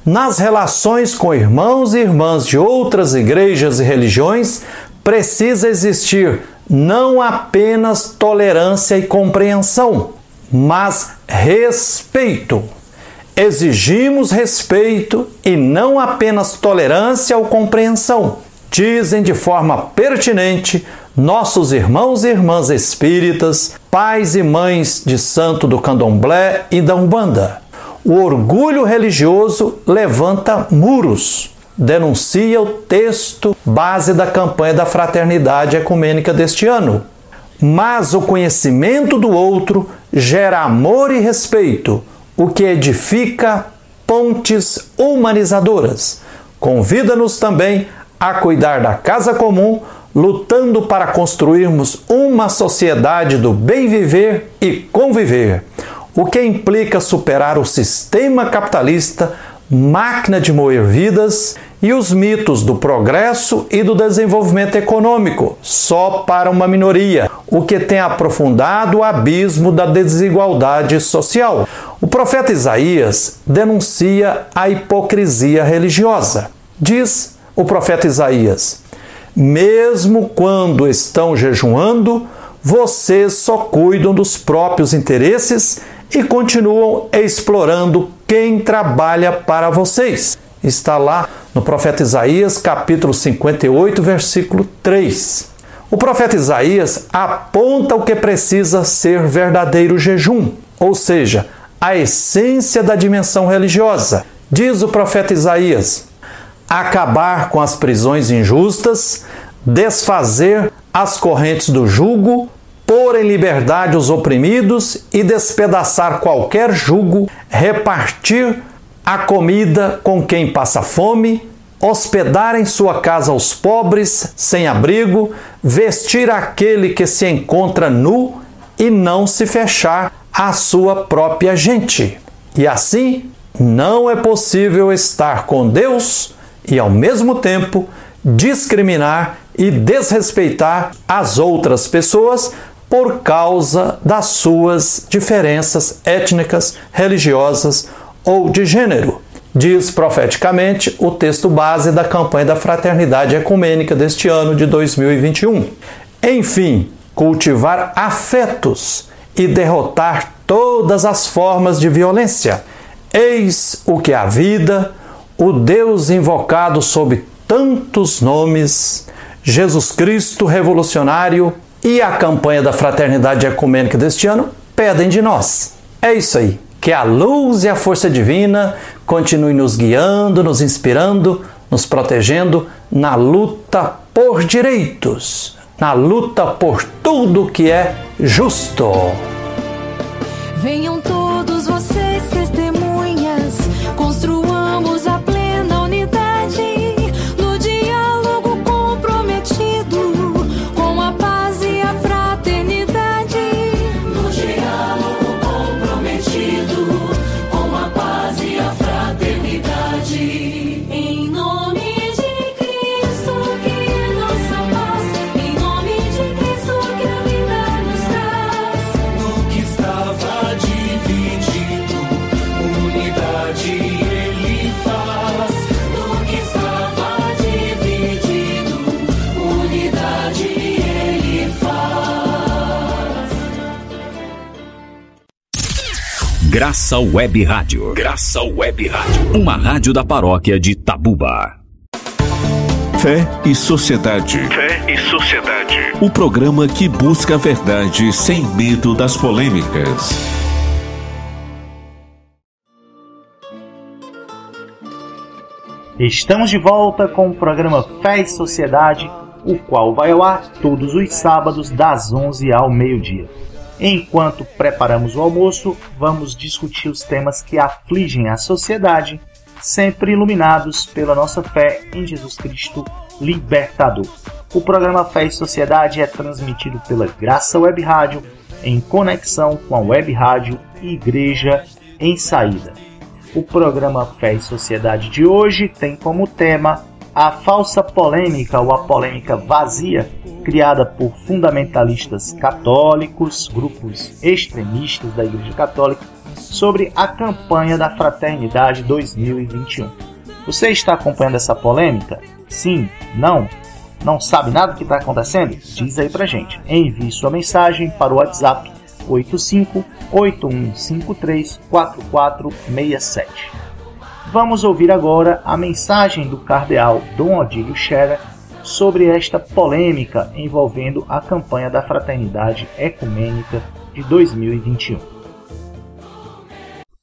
Nas relações com irmãos e irmãs de outras igrejas e religiões, precisa existir não apenas tolerância e compreensão, mas respeito. Exigimos respeito e não apenas tolerância ou compreensão. Dizem de forma pertinente nossos irmãos e irmãs espíritas, pais e mães de santo do candomblé e da umbanda. O orgulho religioso levanta muros denuncia o texto base da campanha da Fraternidade Ecumênica deste ano. Mas o conhecimento do outro gera amor e respeito, o que edifica pontes humanizadoras. Convida-nos também a cuidar da casa comum, lutando para construirmos uma sociedade do bem viver e conviver, o que implica superar o sistema capitalista máquina de moer vidas e os mitos do progresso e do desenvolvimento econômico, só para uma minoria, o que tem aprofundado o abismo da desigualdade social. O profeta Isaías denuncia a hipocrisia religiosa. Diz o profeta Isaías: Mesmo quando estão jejuando, vocês só cuidam dos próprios interesses e continuam explorando quem trabalha para vocês. Está lá no profeta Isaías, capítulo 58, versículo 3. O profeta Isaías aponta o que precisa ser verdadeiro jejum, ou seja, a essência da dimensão religiosa. Diz o profeta Isaías: acabar com as prisões injustas, desfazer as correntes do jugo, pôr em liberdade os oprimidos e despedaçar qualquer jugo, repartir a comida com quem passa fome, hospedar em sua casa os pobres sem abrigo, vestir aquele que se encontra nu e não se fechar à sua própria gente. E assim, não é possível estar com Deus e ao mesmo tempo discriminar e desrespeitar as outras pessoas por causa das suas diferenças étnicas, religiosas ou de gênero. Diz profeticamente o texto base da campanha da Fraternidade Ecumênica deste ano de 2021. Enfim, cultivar afetos e derrotar todas as formas de violência. Eis o que a vida, o Deus invocado sob tantos nomes, Jesus Cristo revolucionário e a campanha da fraternidade ecumênica deste ano pedem de nós. É isso aí. Que a luz e a força divina continue nos guiando, nos inspirando, nos protegendo na luta por direitos, na luta por tudo que é justo. Venham todos vocês, Graça Web Rádio. Graça Web Rádio. Uma rádio da paróquia de Tabuba. Fé e Sociedade. Fé e Sociedade. O programa que busca a verdade sem medo das polêmicas. Estamos de volta com o programa Fé e Sociedade, o qual vai ao ar todos os sábados das 11 ao meio-dia. Enquanto preparamos o almoço, vamos discutir os temas que afligem a sociedade, sempre iluminados pela nossa fé em Jesus Cristo Libertador. O programa Fé e Sociedade é transmitido pela Graça Web Rádio em conexão com a Web Rádio Igreja em Saída. O programa Fé e Sociedade de hoje tem como tema a falsa polêmica ou a polêmica vazia criada por fundamentalistas católicos, grupos extremistas da Igreja Católica, sobre a campanha da Fraternidade 2021. Você está acompanhando essa polêmica? Sim? Não? Não sabe nada do que está acontecendo? Diz aí pra gente. Envie sua mensagem para o WhatsApp 85-8153-4467. Vamos ouvir agora a mensagem do cardeal Dom Odílio Scherer sobre esta polêmica envolvendo a campanha da Fraternidade Ecumênica de 2021.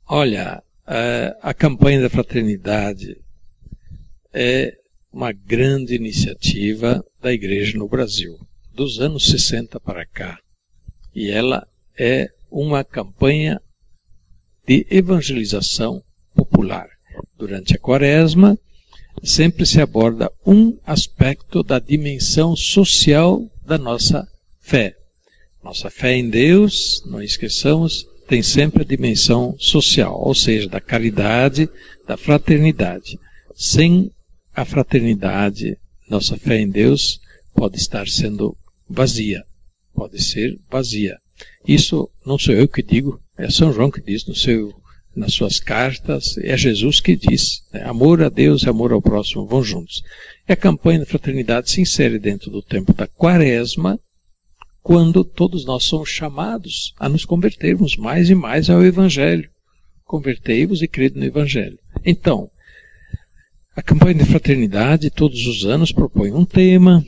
Olha, eh, a campanha da fraternidade é uma grande iniciativa da Igreja no Brasil, dos anos 60 para cá. E ela é uma campanha de evangelização popular. Durante a quaresma, sempre se aborda um aspecto da dimensão social da nossa fé. Nossa fé em Deus, não esqueçamos, tem sempre a dimensão social, ou seja, da caridade, da fraternidade. Sem a fraternidade, nossa fé em Deus pode estar sendo vazia, pode ser vazia. Isso não sou eu que digo, é São João que diz no seu, nas suas cartas, é Jesus que diz. Né? Amor a Deus e amor ao próximo vão juntos. E a campanha da fraternidade se insere dentro do tempo da quaresma, quando todos nós somos chamados a nos convertermos mais e mais ao Evangelho. Convertei-vos e crede no Evangelho. Então, a campanha de fraternidade, todos os anos, propõe um tema.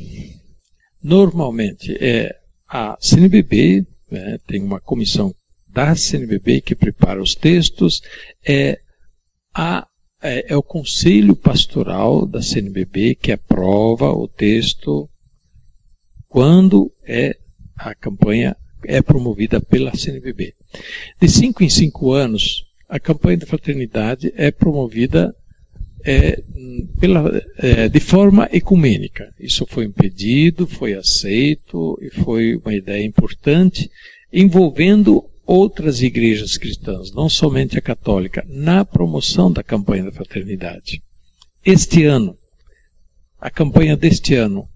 Normalmente é a CNBB, né, tem uma comissão da CNBB que prepara os textos, é, a, é, é o conselho pastoral da CNBB que aprova o texto quando é a campanha é promovida pela CNBB. De cinco em cinco anos, a campanha da fraternidade é promovida é, pela, é, de forma ecumênica. Isso foi um pedido, foi aceito e foi uma ideia importante, envolvendo outras igrejas cristãs, não somente a católica, na promoção da campanha da fraternidade. Este ano, a campanha deste ano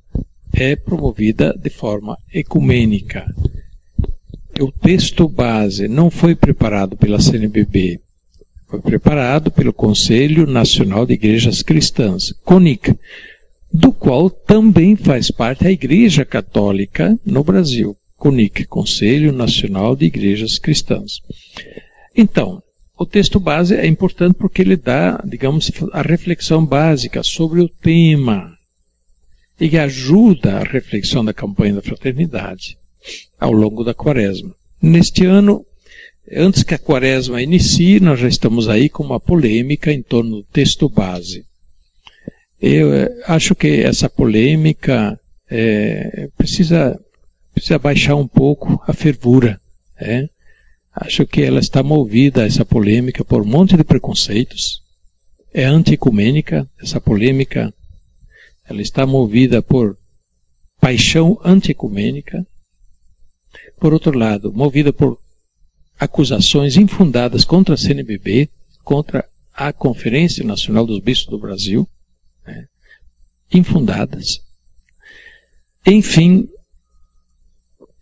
é promovida de forma ecumênica. O texto base não foi preparado pela CNBB, foi preparado pelo Conselho Nacional de Igrejas Cristãs, CONIC, do qual também faz parte a Igreja Católica no Brasil. CONIC, Conselho Nacional de Igrejas Cristãs. Então, o texto base é importante porque ele dá, digamos, a reflexão básica sobre o tema e ajuda a reflexão da campanha da fraternidade ao longo da quaresma. Neste ano, antes que a quaresma inicie, nós já estamos aí com uma polêmica em torno do texto base. Eu eh, acho que essa polêmica é, precisa, precisa baixar um pouco a fervura. É? Acho que ela está movida, essa polêmica, por um monte de preconceitos. É anti-ecumênica, essa polêmica. Ela está movida por paixão anti-ecumênica. Por outro lado, movida por acusações infundadas contra a CNBB, contra a Conferência Nacional dos Bispos do Brasil, né, infundadas. Enfim,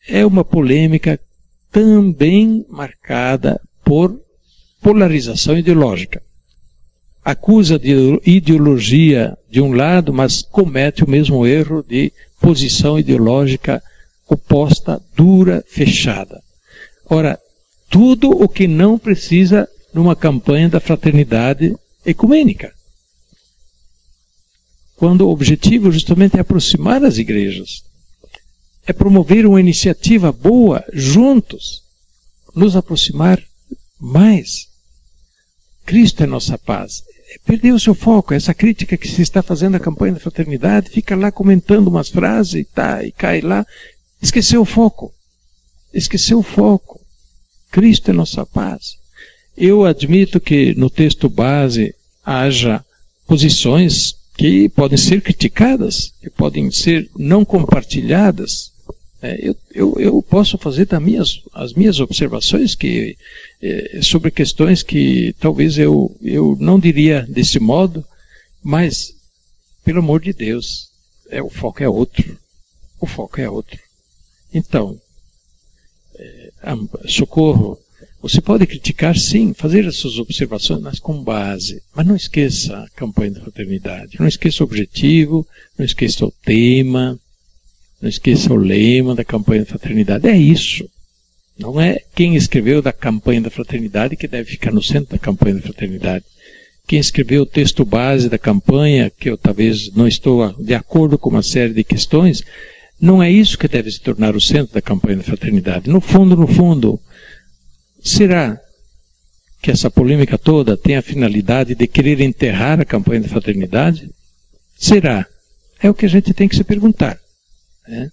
é uma polêmica também marcada por polarização ideológica. Acusa de ideologia de um lado, mas comete o mesmo erro de posição ideológica oposta, dura, fechada. Ora, tudo o que não precisa numa campanha da fraternidade ecumênica. Quando o objetivo justamente é aproximar as igrejas, é promover uma iniciativa boa juntos, nos aproximar mais. Cristo é nossa paz. Perdeu o seu foco, essa crítica que se está fazendo à campanha da fraternidade, fica lá comentando umas frases e, tá, e cai lá, esqueceu o foco. Esqueceu o foco. Cristo é nossa paz. Eu admito que no texto base haja posições que podem ser criticadas, que podem ser não compartilhadas. É, eu, eu, eu, posso fazer das minhas, as minhas observações que, é, sobre questões que talvez eu, eu não diria desse modo, mas, pelo amor de Deus, é, o foco é outro. O foco é outro. Então, socorro. Você pode criticar, sim, fazer as suas observações, mas com base. Mas não esqueça a campanha da fraternidade. Não esqueça o objetivo, não esqueça o tema, não esqueça o lema da campanha da fraternidade. É isso. Não é quem escreveu da campanha da fraternidade que deve ficar no centro da campanha da fraternidade. Quem escreveu o texto base da campanha, que eu talvez não estou de acordo com uma série de questões, não é isso que deve se tornar o centro da campanha da fraternidade. No fundo, no fundo, será que essa polêmica toda tem a finalidade de querer enterrar a campanha da fraternidade? Será? É o que a gente tem que se perguntar. Né?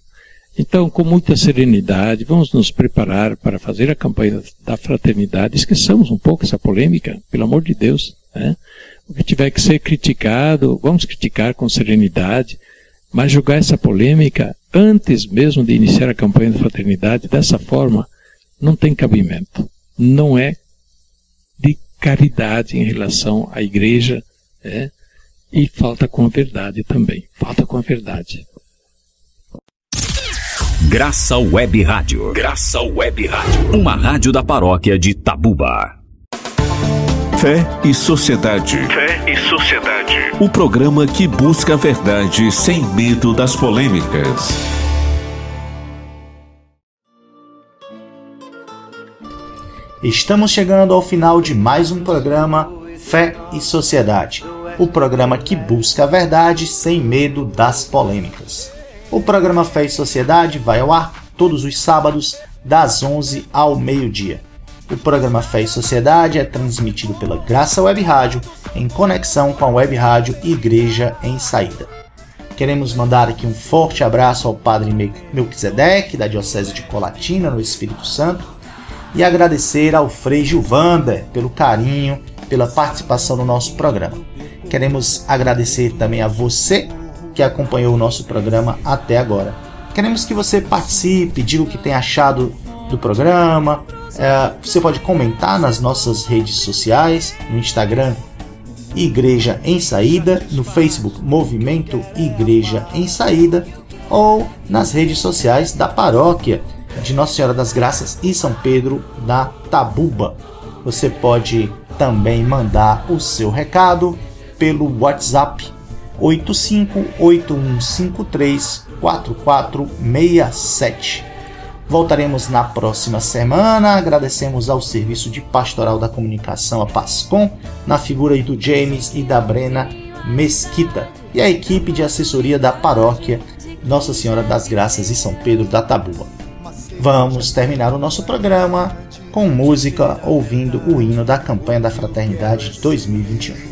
Então, com muita serenidade, vamos nos preparar para fazer a campanha da fraternidade. Esqueçamos um pouco essa polêmica, pelo amor de Deus. Né? O que tiver que ser criticado, vamos criticar com serenidade, mas julgar essa polêmica antes mesmo de iniciar a campanha da fraternidade dessa forma não tem cabimento. Não é de caridade em relação à igreja é, e falta com a verdade também. Falta com a verdade. Graça Web Rádio. Graça Web Rádio. Uma rádio da paróquia de Tabuba. Fé e Sociedade. Fé e Sociedade. O programa que busca a verdade sem medo das polêmicas. Estamos chegando ao final de mais um programa Fé e Sociedade. O programa que busca a verdade sem medo das polêmicas. O programa Fé e Sociedade vai ao ar todos os sábados, das 11 ao meio-dia. O programa Fé e Sociedade é transmitido pela Graça Web Rádio em conexão com a Web Rádio Igreja em Saída. Queremos mandar aqui um forte abraço ao Padre Melquisedeque, da Diocese de Colatina, no Espírito Santo, e agradecer ao Frei Gilvander pelo carinho, pela participação no nosso programa. Queremos agradecer também a você que acompanhou o nosso programa até agora. Queremos que você participe, diga o que tem achado do programa, é, você pode comentar nas nossas redes sociais, no Instagram Igreja em Saída, no Facebook Movimento Igreja em Saída ou nas redes sociais da paróquia de Nossa Senhora das Graças e São Pedro da Tabuba. Você pode também mandar o seu recado pelo WhatsApp 8581534467. Voltaremos na próxima semana. Agradecemos ao Serviço de Pastoral da Comunicação, a PASCOM, na figura do James e da Brena Mesquita, e a equipe de assessoria da paróquia Nossa Senhora das Graças e São Pedro da Tabua. Vamos terminar o nosso programa com música ouvindo o hino da campanha da Fraternidade de 2021.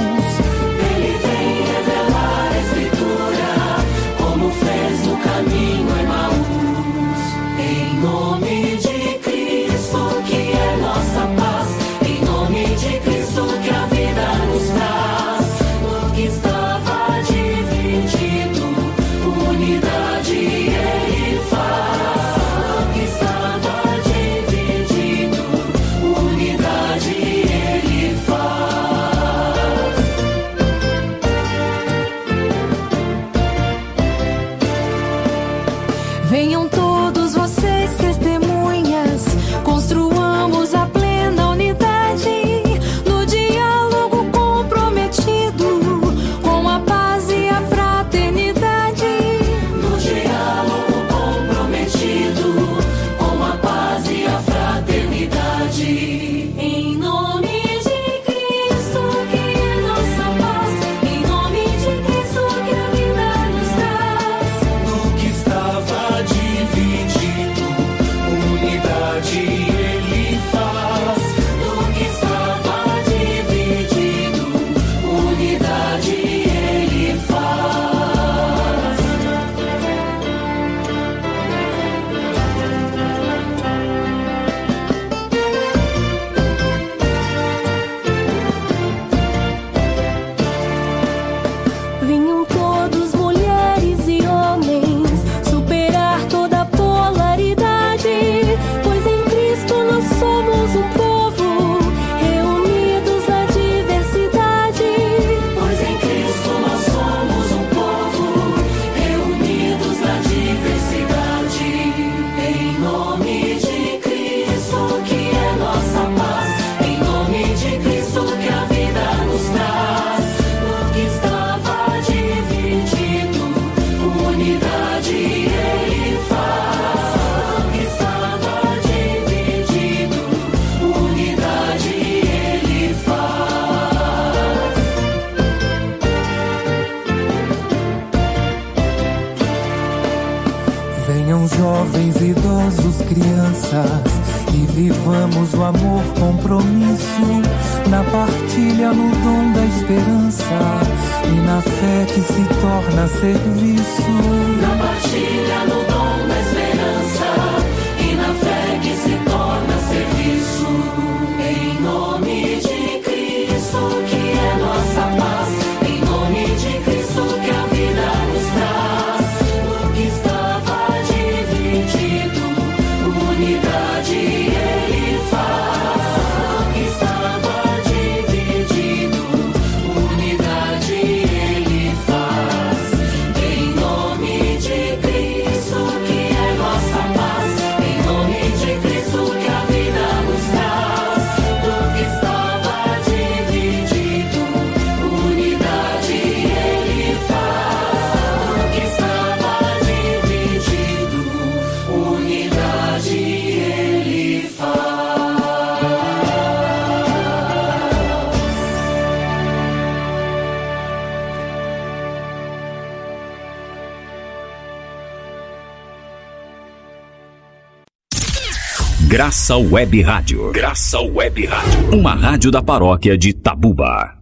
Graça Web Rádio. Graça Web Rádio. Uma rádio da paróquia de Tabuba.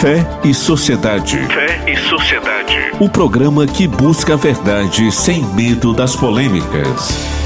Fé e Sociedade. Fé e Sociedade. O programa que busca a verdade sem medo das polêmicas.